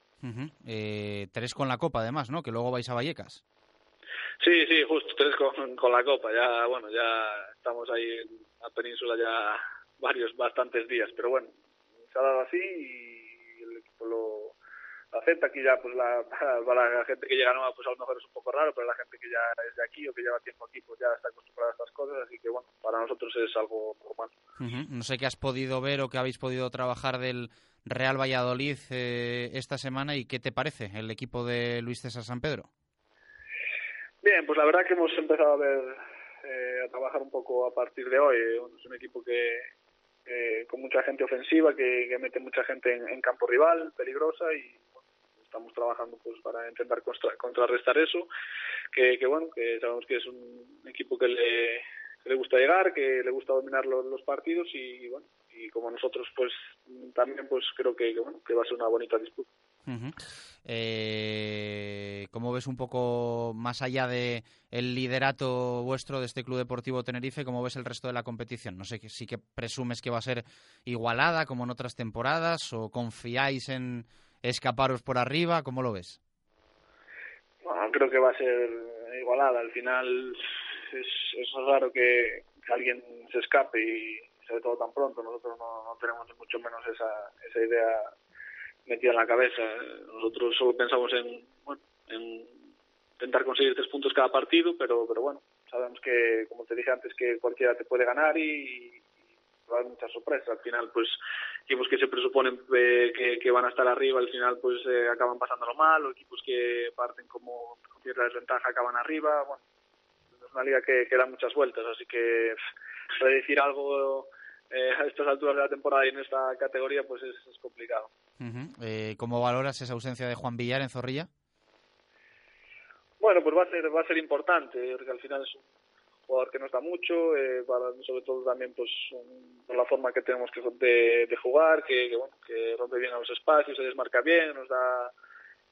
Eh, tres con la Copa, además, ¿no? Que luego vais a Vallecas. Sí, sí, justo, tres con, con la Copa. Ya, bueno, ya estamos ahí en la península ya varios, bastantes días, pero bueno, se ha dado así y el equipo lo acepta. Aquí ya, pues la, para la gente que llega nueva, pues a lo mejor es un poco raro, pero la gente que ya es de aquí o que lleva tiempo aquí, pues ya está acostumbrada a estas cosas, así que bueno, para nosotros es algo normal. No sé qué has podido ver o qué habéis podido trabajar del Real Valladolid eh, esta semana y qué te parece el equipo de Luis César San Pedro. Bien, pues la verdad que hemos empezado a ver, eh, a trabajar un poco a partir de hoy. Es un equipo que, eh, con mucha gente ofensiva, que, que mete mucha gente en, campo rival, peligrosa y bueno, estamos trabajando pues para intentar contra, contrarrestar eso. Que, que, bueno, que sabemos que es un equipo que le, le gusta llegar, que le gusta dominar los, partidos y, bueno, y como nosotros pues también pues creo que bueno, que va a ser una bonita disputa. Uh -huh. eh, ¿Cómo ves un poco más allá de el liderato vuestro de este Club Deportivo Tenerife? ¿Cómo ves el resto de la competición? No sé si que presumes que va a ser igualada como en otras temporadas o confiáis en escaparos por arriba. ¿Cómo lo ves? Bueno, creo que va a ser igualada. Al final es, es raro que, que alguien se escape y sobre todo tan pronto. Nosotros no, no tenemos ni mucho menos esa, esa idea metida en la cabeza. Nosotros solo pensamos en, bueno, en intentar conseguir tres puntos cada partido, pero, pero bueno, sabemos que, como te dije antes, que cualquiera te puede ganar y, va a haber muchas sorpresas. Al final, pues, equipos que se presuponen eh, que, que, van a estar arriba, al final, pues, eh, acaban pasándolo mal, o equipos que parten como con cierta desventaja acaban arriba. Bueno, es una liga que, que da muchas vueltas, así que predecir algo eh, a estas alturas de la temporada y en esta categoría, pues es, es complicado. Uh -huh. eh, ¿Cómo valoras esa ausencia de Juan Villar en Zorrilla? Bueno, pues va a ser va a ser importante, porque al final es un jugador que no está mucho, eh, para, sobre todo también pues por la forma que tenemos que de, de jugar, que, que, bueno, que rompe bien a los espacios, se desmarca bien, nos da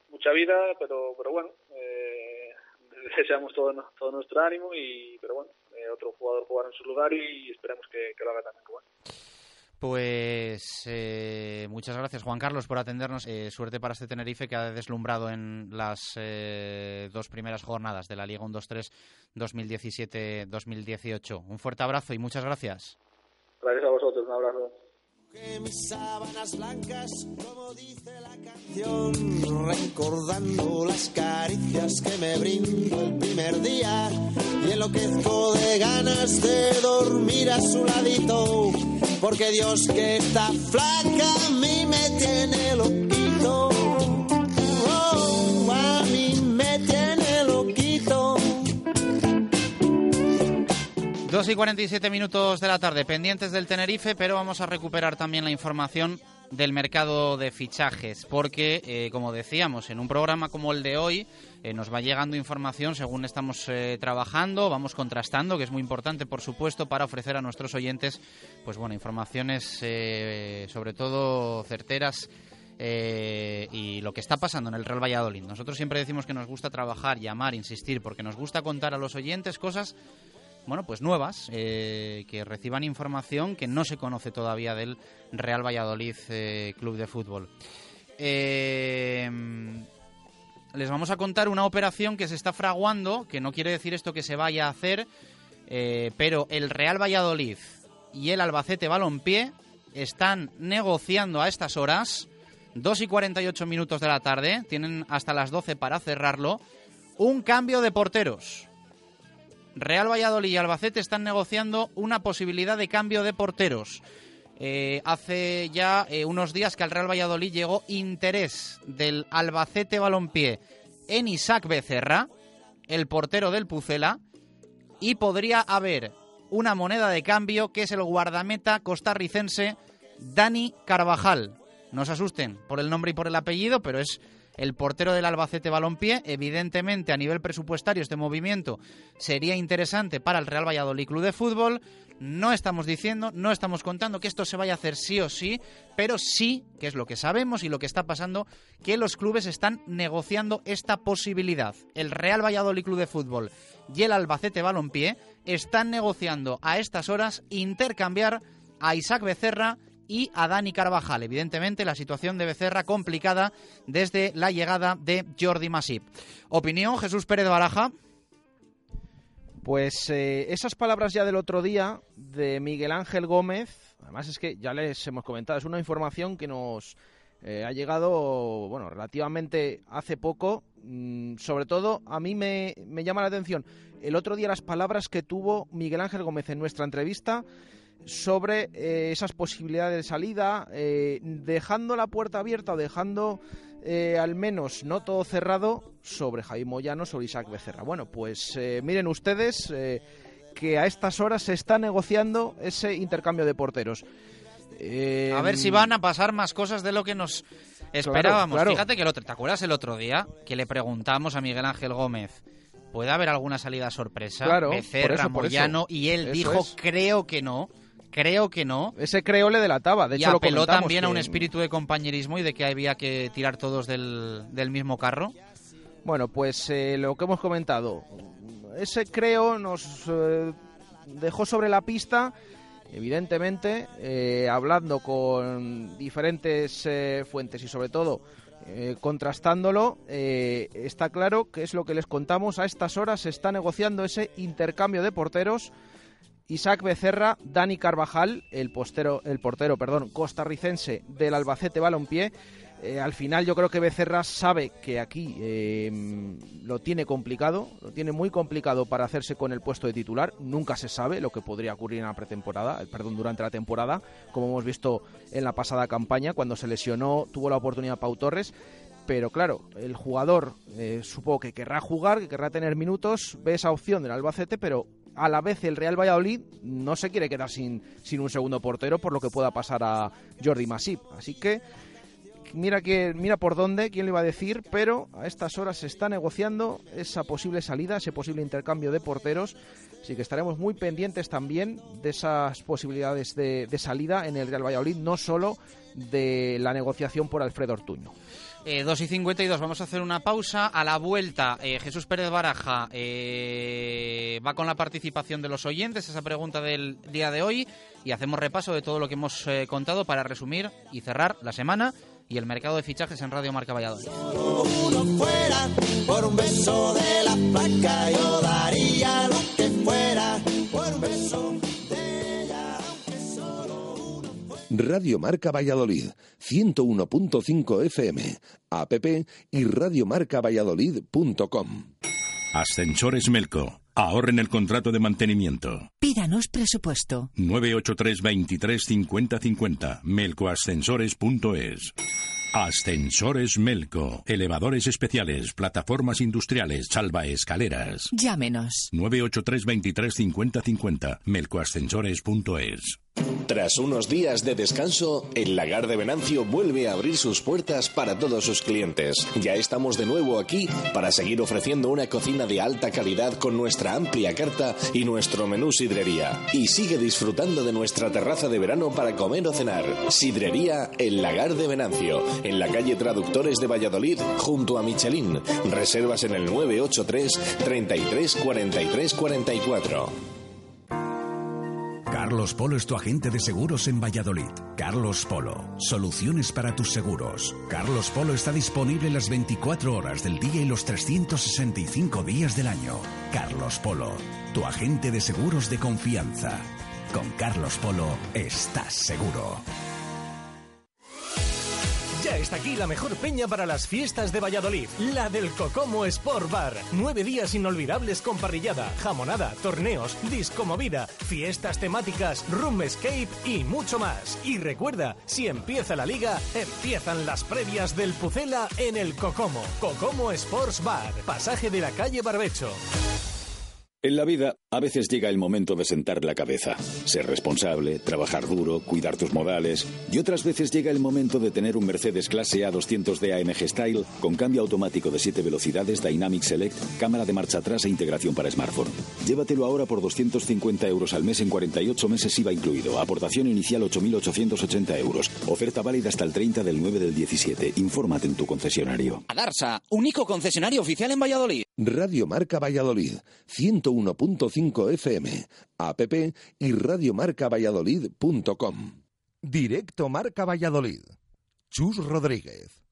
mucha vida, pero pero bueno, eh, deseamos todo, todo nuestro ánimo y pero bueno, eh, otro jugador jugar en su lugar y, esperemos que, que, lo haga también bueno. Pues eh, muchas gracias Juan Carlos por atendernos. Eh, suerte para este Tenerife que ha deslumbrado en las eh, dos primeras jornadas de la Liga 1-2-3 2017-2018. Un fuerte abrazo y muchas gracias. Gracias a vosotros, un abrazo. Que mis sábanas blancas, como dice la canción, recordando las caricias que me brindo el primer día y enloquezco de ganas de dormir a su ladito, porque Dios que está flaca a mí me tiene loquito. 2 y 47 minutos de la tarde, pendientes del Tenerife, pero vamos a recuperar también la información del mercado de fichajes, porque, eh, como decíamos, en un programa como el de hoy eh, nos va llegando información según estamos eh, trabajando, vamos contrastando, que es muy importante, por supuesto, para ofrecer a nuestros oyentes, pues bueno, informaciones eh, sobre todo certeras eh, y lo que está pasando en el Real Valladolid. Nosotros siempre decimos que nos gusta trabajar, llamar, insistir, porque nos gusta contar a los oyentes cosas bueno, pues nuevas, eh, que reciban información que no se conoce todavía del Real Valladolid eh, Club de Fútbol. Eh, les vamos a contar una operación que se está fraguando, que no quiere decir esto que se vaya a hacer, eh, pero el Real Valladolid y el Albacete Balompié están negociando a estas horas, 2 y 48 minutos de la tarde, tienen hasta las 12 para cerrarlo, un cambio de porteros. Real Valladolid y Albacete están negociando una posibilidad de cambio de porteros. Eh, hace ya eh, unos días que al Real Valladolid llegó interés del Albacete Balompié en Isaac Becerra, el portero del Pucela, y podría haber una moneda de cambio que es el guardameta costarricense Dani Carvajal. No se asusten por el nombre y por el apellido, pero es el portero del Albacete Balompié. Evidentemente, a nivel presupuestario, este movimiento sería interesante para el Real Valladolid Club de Fútbol. No estamos diciendo, no estamos contando que esto se vaya a hacer sí o sí, pero sí, que es lo que sabemos y lo que está pasando, que los clubes están negociando esta posibilidad. El Real Valladolid Club de Fútbol y el Albacete Balompié están negociando a estas horas intercambiar a Isaac Becerra y a Dani Carvajal. Evidentemente, la situación de Becerra complicada desde la llegada de Jordi Masip. Opinión, Jesús Pérez Baraja. Pues eh, esas palabras ya del otro día de Miguel Ángel Gómez, además es que ya les hemos comentado, es una información que nos eh, ha llegado, bueno, relativamente hace poco. Mm, sobre todo, a mí me, me llama la atención el otro día las palabras que tuvo Miguel Ángel Gómez en nuestra entrevista sobre eh, esas posibilidades de salida, eh, dejando la puerta abierta o dejando eh, al menos no todo cerrado sobre Jaime Moyano, sobre Isaac Becerra. Bueno, pues miren ustedes que a estas horas se está negociando ese intercambio de porteros. a ver si van a pasar más cosas de lo que nos esperábamos. Fíjate que el otro, ¿te acuerdas el otro día que le preguntamos a Miguel Ángel Gómez? ¿Puede haber alguna salida sorpresa? Claro, Becerra, Moyano, y él dijo, creo que no. Creo que no. Ese creo le delataba. De y hecho, apeló también a un espíritu de compañerismo y de que había que tirar todos del, mismo carro. Bueno, pues eh, lo que hemos comentado. Ese creo nos eh, dejó sobre la pista, evidentemente, eh, hablando con diferentes fuentes y sobre todo contrastándolo, está claro que es lo que les contamos. A estas horas se está negociando ese intercambio de porteros Isaac Becerra, Dani Carvajal, el, postero, el portero perdón, costarricense del Albacete Balompié. Eh, al final yo creo que Becerra sabe que aquí em, lo tiene complicado, lo tiene muy complicado para hacerse con el puesto de titular. Nunca se sabe lo que podría ocurrir en la pretemporada, eh, perdón, durante la temporada, como hemos visto en la pasada campaña, cuando se lesionó, tuvo la oportunidad Pau Torres. Pero claro, el jugador eh, supongo que querrá jugar, que querrá tener minutos, ve esa opción del Albacete, pero a la vez el Real Valladolid no se quiere quedar sin, sin un segundo portero por lo que pueda pasar a Jordi Masip. Así que mira, que, mira por dónde, quién le iba a decir, pero a estas horas se está negociando esa posible salida, ese posible intercambio de porteros. Así que estaremos muy pendientes también de esas posibilidades de, de salida en el Real Valladolid, no solo de la negociación por Alfredo Ortuño. Eh, 2 y 52, vamos a hacer una pausa. A la vuelta, eh, Jesús Pérez Baraja eh, va con la participación de los oyentes, esa pregunta del día de hoy, y hacemos repaso de todo lo que hemos eh, contado para resumir y cerrar la semana y el mercado de fichajes en Radio Marca Valladolid. por un beso de la placa, yo daría lo que fuera por un beso. Radio Marca Valladolid, 101.5 FM, app y radiomarcavalladolid.com. Ascensores Melco. Ahorren el contrato de mantenimiento. Pídanos presupuesto. 983 23 50 50. Melcoascensores.es. Ascensores Melco. Elevadores especiales, plataformas industriales, salvaescaleras. Llámenos. 983 23 50 50. Melcoascensores.es. Tras unos días de descanso, el Lagar de Venancio vuelve a abrir sus puertas para todos sus clientes. Ya estamos de nuevo aquí para seguir ofreciendo una cocina de alta calidad con nuestra amplia carta y nuestro menú sidrería. Y sigue disfrutando de nuestra terraza de verano para comer o cenar. Sidrería El Lagar de Venancio, en la calle Traductores de Valladolid, junto a Michelin. Reservas en el 983 33 43 44. Carlos Polo es tu agente de seguros en Valladolid. Carlos Polo, soluciones para tus seguros. Carlos Polo está disponible las 24 horas del día y los 365 días del año. Carlos Polo, tu agente de seguros de confianza. Con Carlos Polo estás seguro. Está aquí la mejor peña para las fiestas de Valladolid, la del Cocomo Sport Bar. Nueve días inolvidables con parrillada, jamonada, torneos, disco movida, fiestas temáticas, room escape y mucho más. Y recuerda, si empieza la liga, empiezan las previas del Pucela en el Cocomo. Cocomo Sports Bar, pasaje de la calle Barbecho. En la vida, a veces llega el momento de sentar la cabeza, ser responsable, trabajar duro, cuidar tus modales, y otras veces llega el momento de tener un Mercedes clase A200D AMG Style con cambio automático de 7 velocidades, Dynamic Select, cámara de marcha atrás e integración para smartphone. Llévatelo ahora por 250 euros al mes en 48 meses IVA incluido. Aportación inicial 8.880 euros. Oferta válida hasta el 30 del 9 del 17. Infórmate en tu concesionario. Adarsa, único concesionario oficial en Valladolid. Radio Marca Valladolid, 101.5 FM, app y radiomarcavalladolid.com. Directo Marca Valladolid. Chus Rodríguez.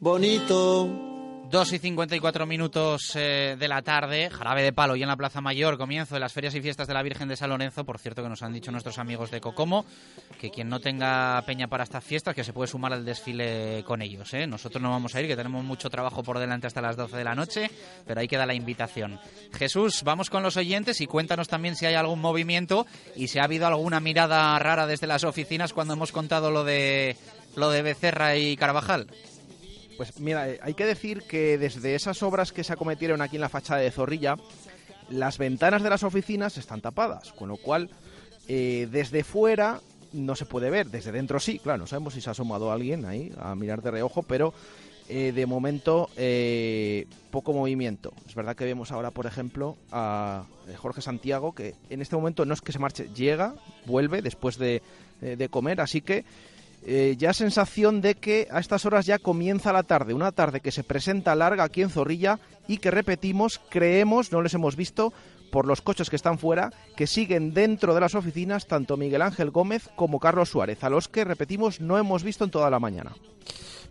Bonito. 2 y 54 minutos eh, de la tarde, jarabe de palo y en la Plaza Mayor, comienzo de las ferias y fiestas de la Virgen de San Lorenzo. Por cierto, que nos han dicho nuestros amigos de Cocomo que quien no tenga peña para estas fiestas, que se puede sumar al desfile con ellos. ¿eh? Nosotros no vamos a ir, que tenemos mucho trabajo por delante hasta las 12 de la noche, pero ahí queda la invitación. Jesús, vamos con los oyentes y cuéntanos también si hay algún movimiento y si ha habido alguna mirada rara desde las oficinas cuando hemos contado lo de, lo de Becerra y Carvajal. Pues mira, eh, hay que decir que desde esas obras que se acometieron aquí en la fachada de Zorrilla, las ventanas de las oficinas están tapadas, con lo cual eh, desde fuera no se puede ver, desde dentro sí, claro, no sabemos si se ha asomado alguien ahí a mirar de reojo, pero eh, de momento poco movimiento. Es verdad que vemos ahora, por ejemplo, a Jorge Santiago, que en este momento no es que se marche, llega, vuelve después de, de comer, así que eh, ya sensación de que a estas horas ya comienza la tarde, una tarde que se presenta larga aquí en Zorrilla y que repetimos, creemos, no les hemos visto por los coches que están fuera, que siguen dentro de las oficinas tanto Miguel Ángel Gómez como Carlos Suárez, a los que repetimos no hemos visto en toda la mañana.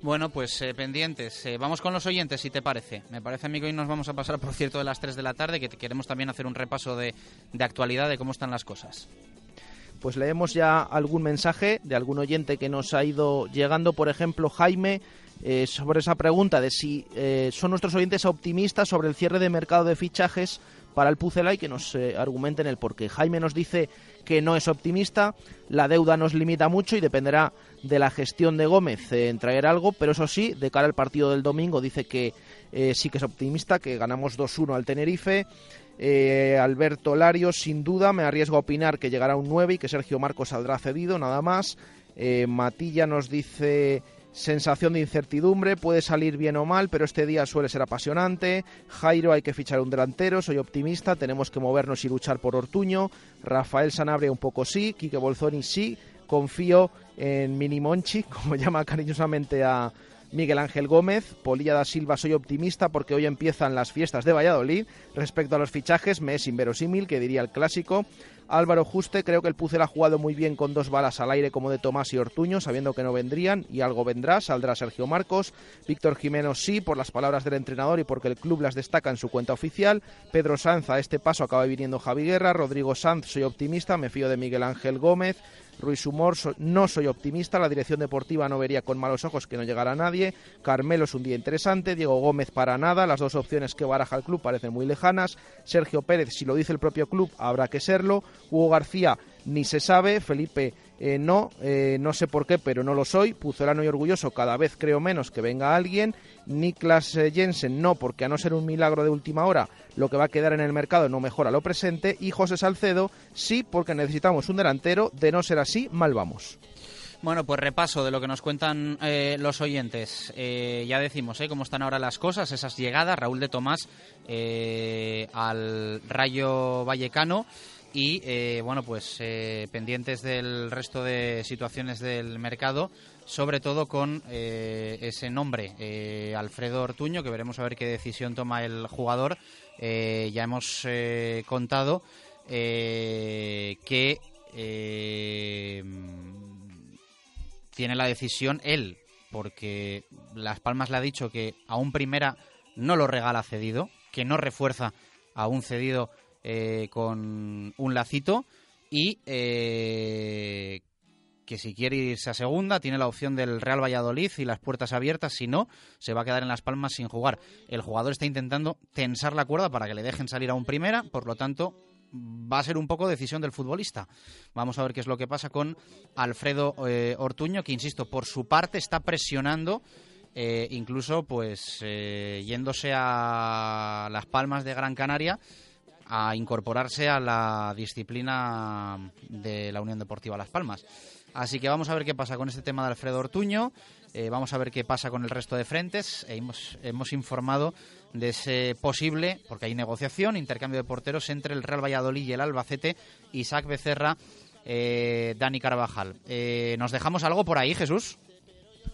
Bueno, pues eh, pendientes. Eh, vamos con los oyentes, si te parece. Me parece a mí que hoy nos vamos a pasar, por cierto, de las 3 de la tarde, que queremos también hacer un repaso de actualidad de cómo están las cosas pues leemos ya algún mensaje de algún oyente que nos ha ido llegando, por ejemplo, Jaime, eh, sobre esa pregunta de si eh, son nuestros oyentes optimistas sobre el cierre de mercado de fichajes para el Pucelay, que nos eh, argumenten el porqué. Jaime nos dice que no es optimista, la deuda nos limita mucho y dependerá de la gestión de Gómez en traer algo, pero eso sí, de cara al partido del domingo dice que sí que es optimista, que ganamos 2-1 al Tenerife, eh, Alberto Lario, sin duda, me arriesgo a opinar que llegará un 9 y que Sergio Marcos saldrá cedido, nada más. Eh, Matilla nos dice sensación de incertidumbre, puede salir bien o mal, pero este día suele ser apasionante. Jairo, hay que fichar un delantero, soy optimista, tenemos que movernos y luchar por Ortuño. Rafael Sanabria un poco sí, Quique Bolzoni sí, confío en Minimonchi, como llama cariñosamente a, Miguel Ángel Gómez, Polilla da Silva, soy optimista porque hoy empiezan las fiestas de Valladolid. Respecto a los fichajes, me es inverosímil, que diría el clásico. Álvaro Juste, creo que el Pucel ha jugado muy bien con dos balas al aire como de Tomás y Ortuño, sabiendo que no vendrían y algo vendrá, saldrá Sergio Marcos. Víctor Jiménez sí, por las palabras del entrenador y porque el club las destaca en su cuenta oficial. Pedro Sanz, a este paso acaba viniendo Javi Guerra. Rodrigo Sanz, soy optimista, me fío de Miguel Ángel Gómez. Ruiz Humor, no soy optimista, la dirección deportiva no vería con malos ojos que no llegara nadie, Carmelo es un día interesante, Diego Gómez para nada, las dos opciones que baraja el club parecen muy lejanas, Sergio Pérez, si lo dice el propio club, habrá que serlo, Hugo García ni se sabe, Felipe eh, no, eh, no sé por qué, pero no lo soy, Puzolano y orgulloso, cada vez creo menos que venga alguien, Niklas eh, Jensen no, porque a no ser un milagro de última hora, lo que va a quedar en el mercado no mejora lo presente. Y José Salcedo sí, porque necesitamos un delantero, de no ser así, mal vamos. Bueno, pues repaso de lo que nos cuentan los oyentes. Ya decimos eh, cómo están ahora las cosas, esas llegadas. Raúl de Tomás al Rayo Vallecano y, bueno, pues pendientes del resto de situaciones del mercado sobre todo con eh, ese nombre, eh, Alfredo Ortuño, que veremos a ver qué decisión toma el jugador. Eh, ya hemos contado que tiene la decisión él, porque Las Palmas le ha dicho que a un primera no lo regala cedido, que no refuerza a un cedido con un lacito y que si quiere irse a segunda tiene la opción del Real Valladolid y las puertas abiertas, si no, se va a quedar en Las Palmas sin jugar. El jugador está intentando tensar la cuerda para que le dejen salir a un primera, por lo tanto va a ser un poco decisión del futbolista. Vamos a ver qué es lo que pasa con Alfredo eh, Ortuño, que insisto, por su parte está presionando eh, incluso pues eh, yéndose a Las Palmas de Gran Canaria a incorporarse a la disciplina de la Unión Deportiva Las Palmas. Así que vamos a ver qué pasa con este tema de Alfredo Ortuño, eh, vamos a ver qué pasa con el resto de frentes. E hemos, hemos informado de ese posible, porque hay negociación, intercambio de porteros entre el Real Valladolid y el Albacete. Isaac Becerra eh, Dani Carvajal. Eh, ¿Nos dejamos algo por ahí, Jesús?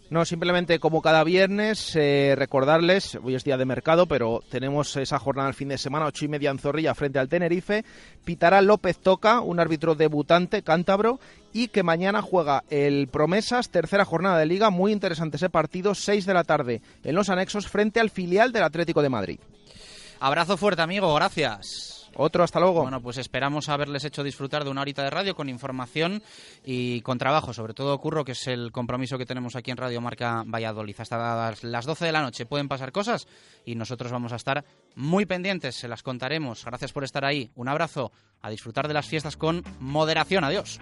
No, simplemente como cada viernes, eh, recordarles, hoy es día de mercado, pero tenemos esa jornada el fin de semana, ocho y media en Zorrilla frente al Tenerife. Pitará López Toca, un árbitro debutante, cántabro, y que mañana juega el Promesas, tercera jornada de liga, muy interesante ese partido, seis de la tarde en los anexos frente al filial del Atlético de Madrid. Abrazo fuerte, amigo, gracias. Otro, hasta luego. Bueno, pues esperamos haberles hecho disfrutar de una horita de radio con información y con trabajo, sobre todo Curro, que es el compromiso que tenemos aquí en Radio Marca Valladolid. Hasta las 12 de la noche pueden pasar cosas y nosotros vamos a estar muy pendientes, se las contaremos. Gracias por estar ahí. Un abrazo, a disfrutar de las fiestas con moderación. Adiós.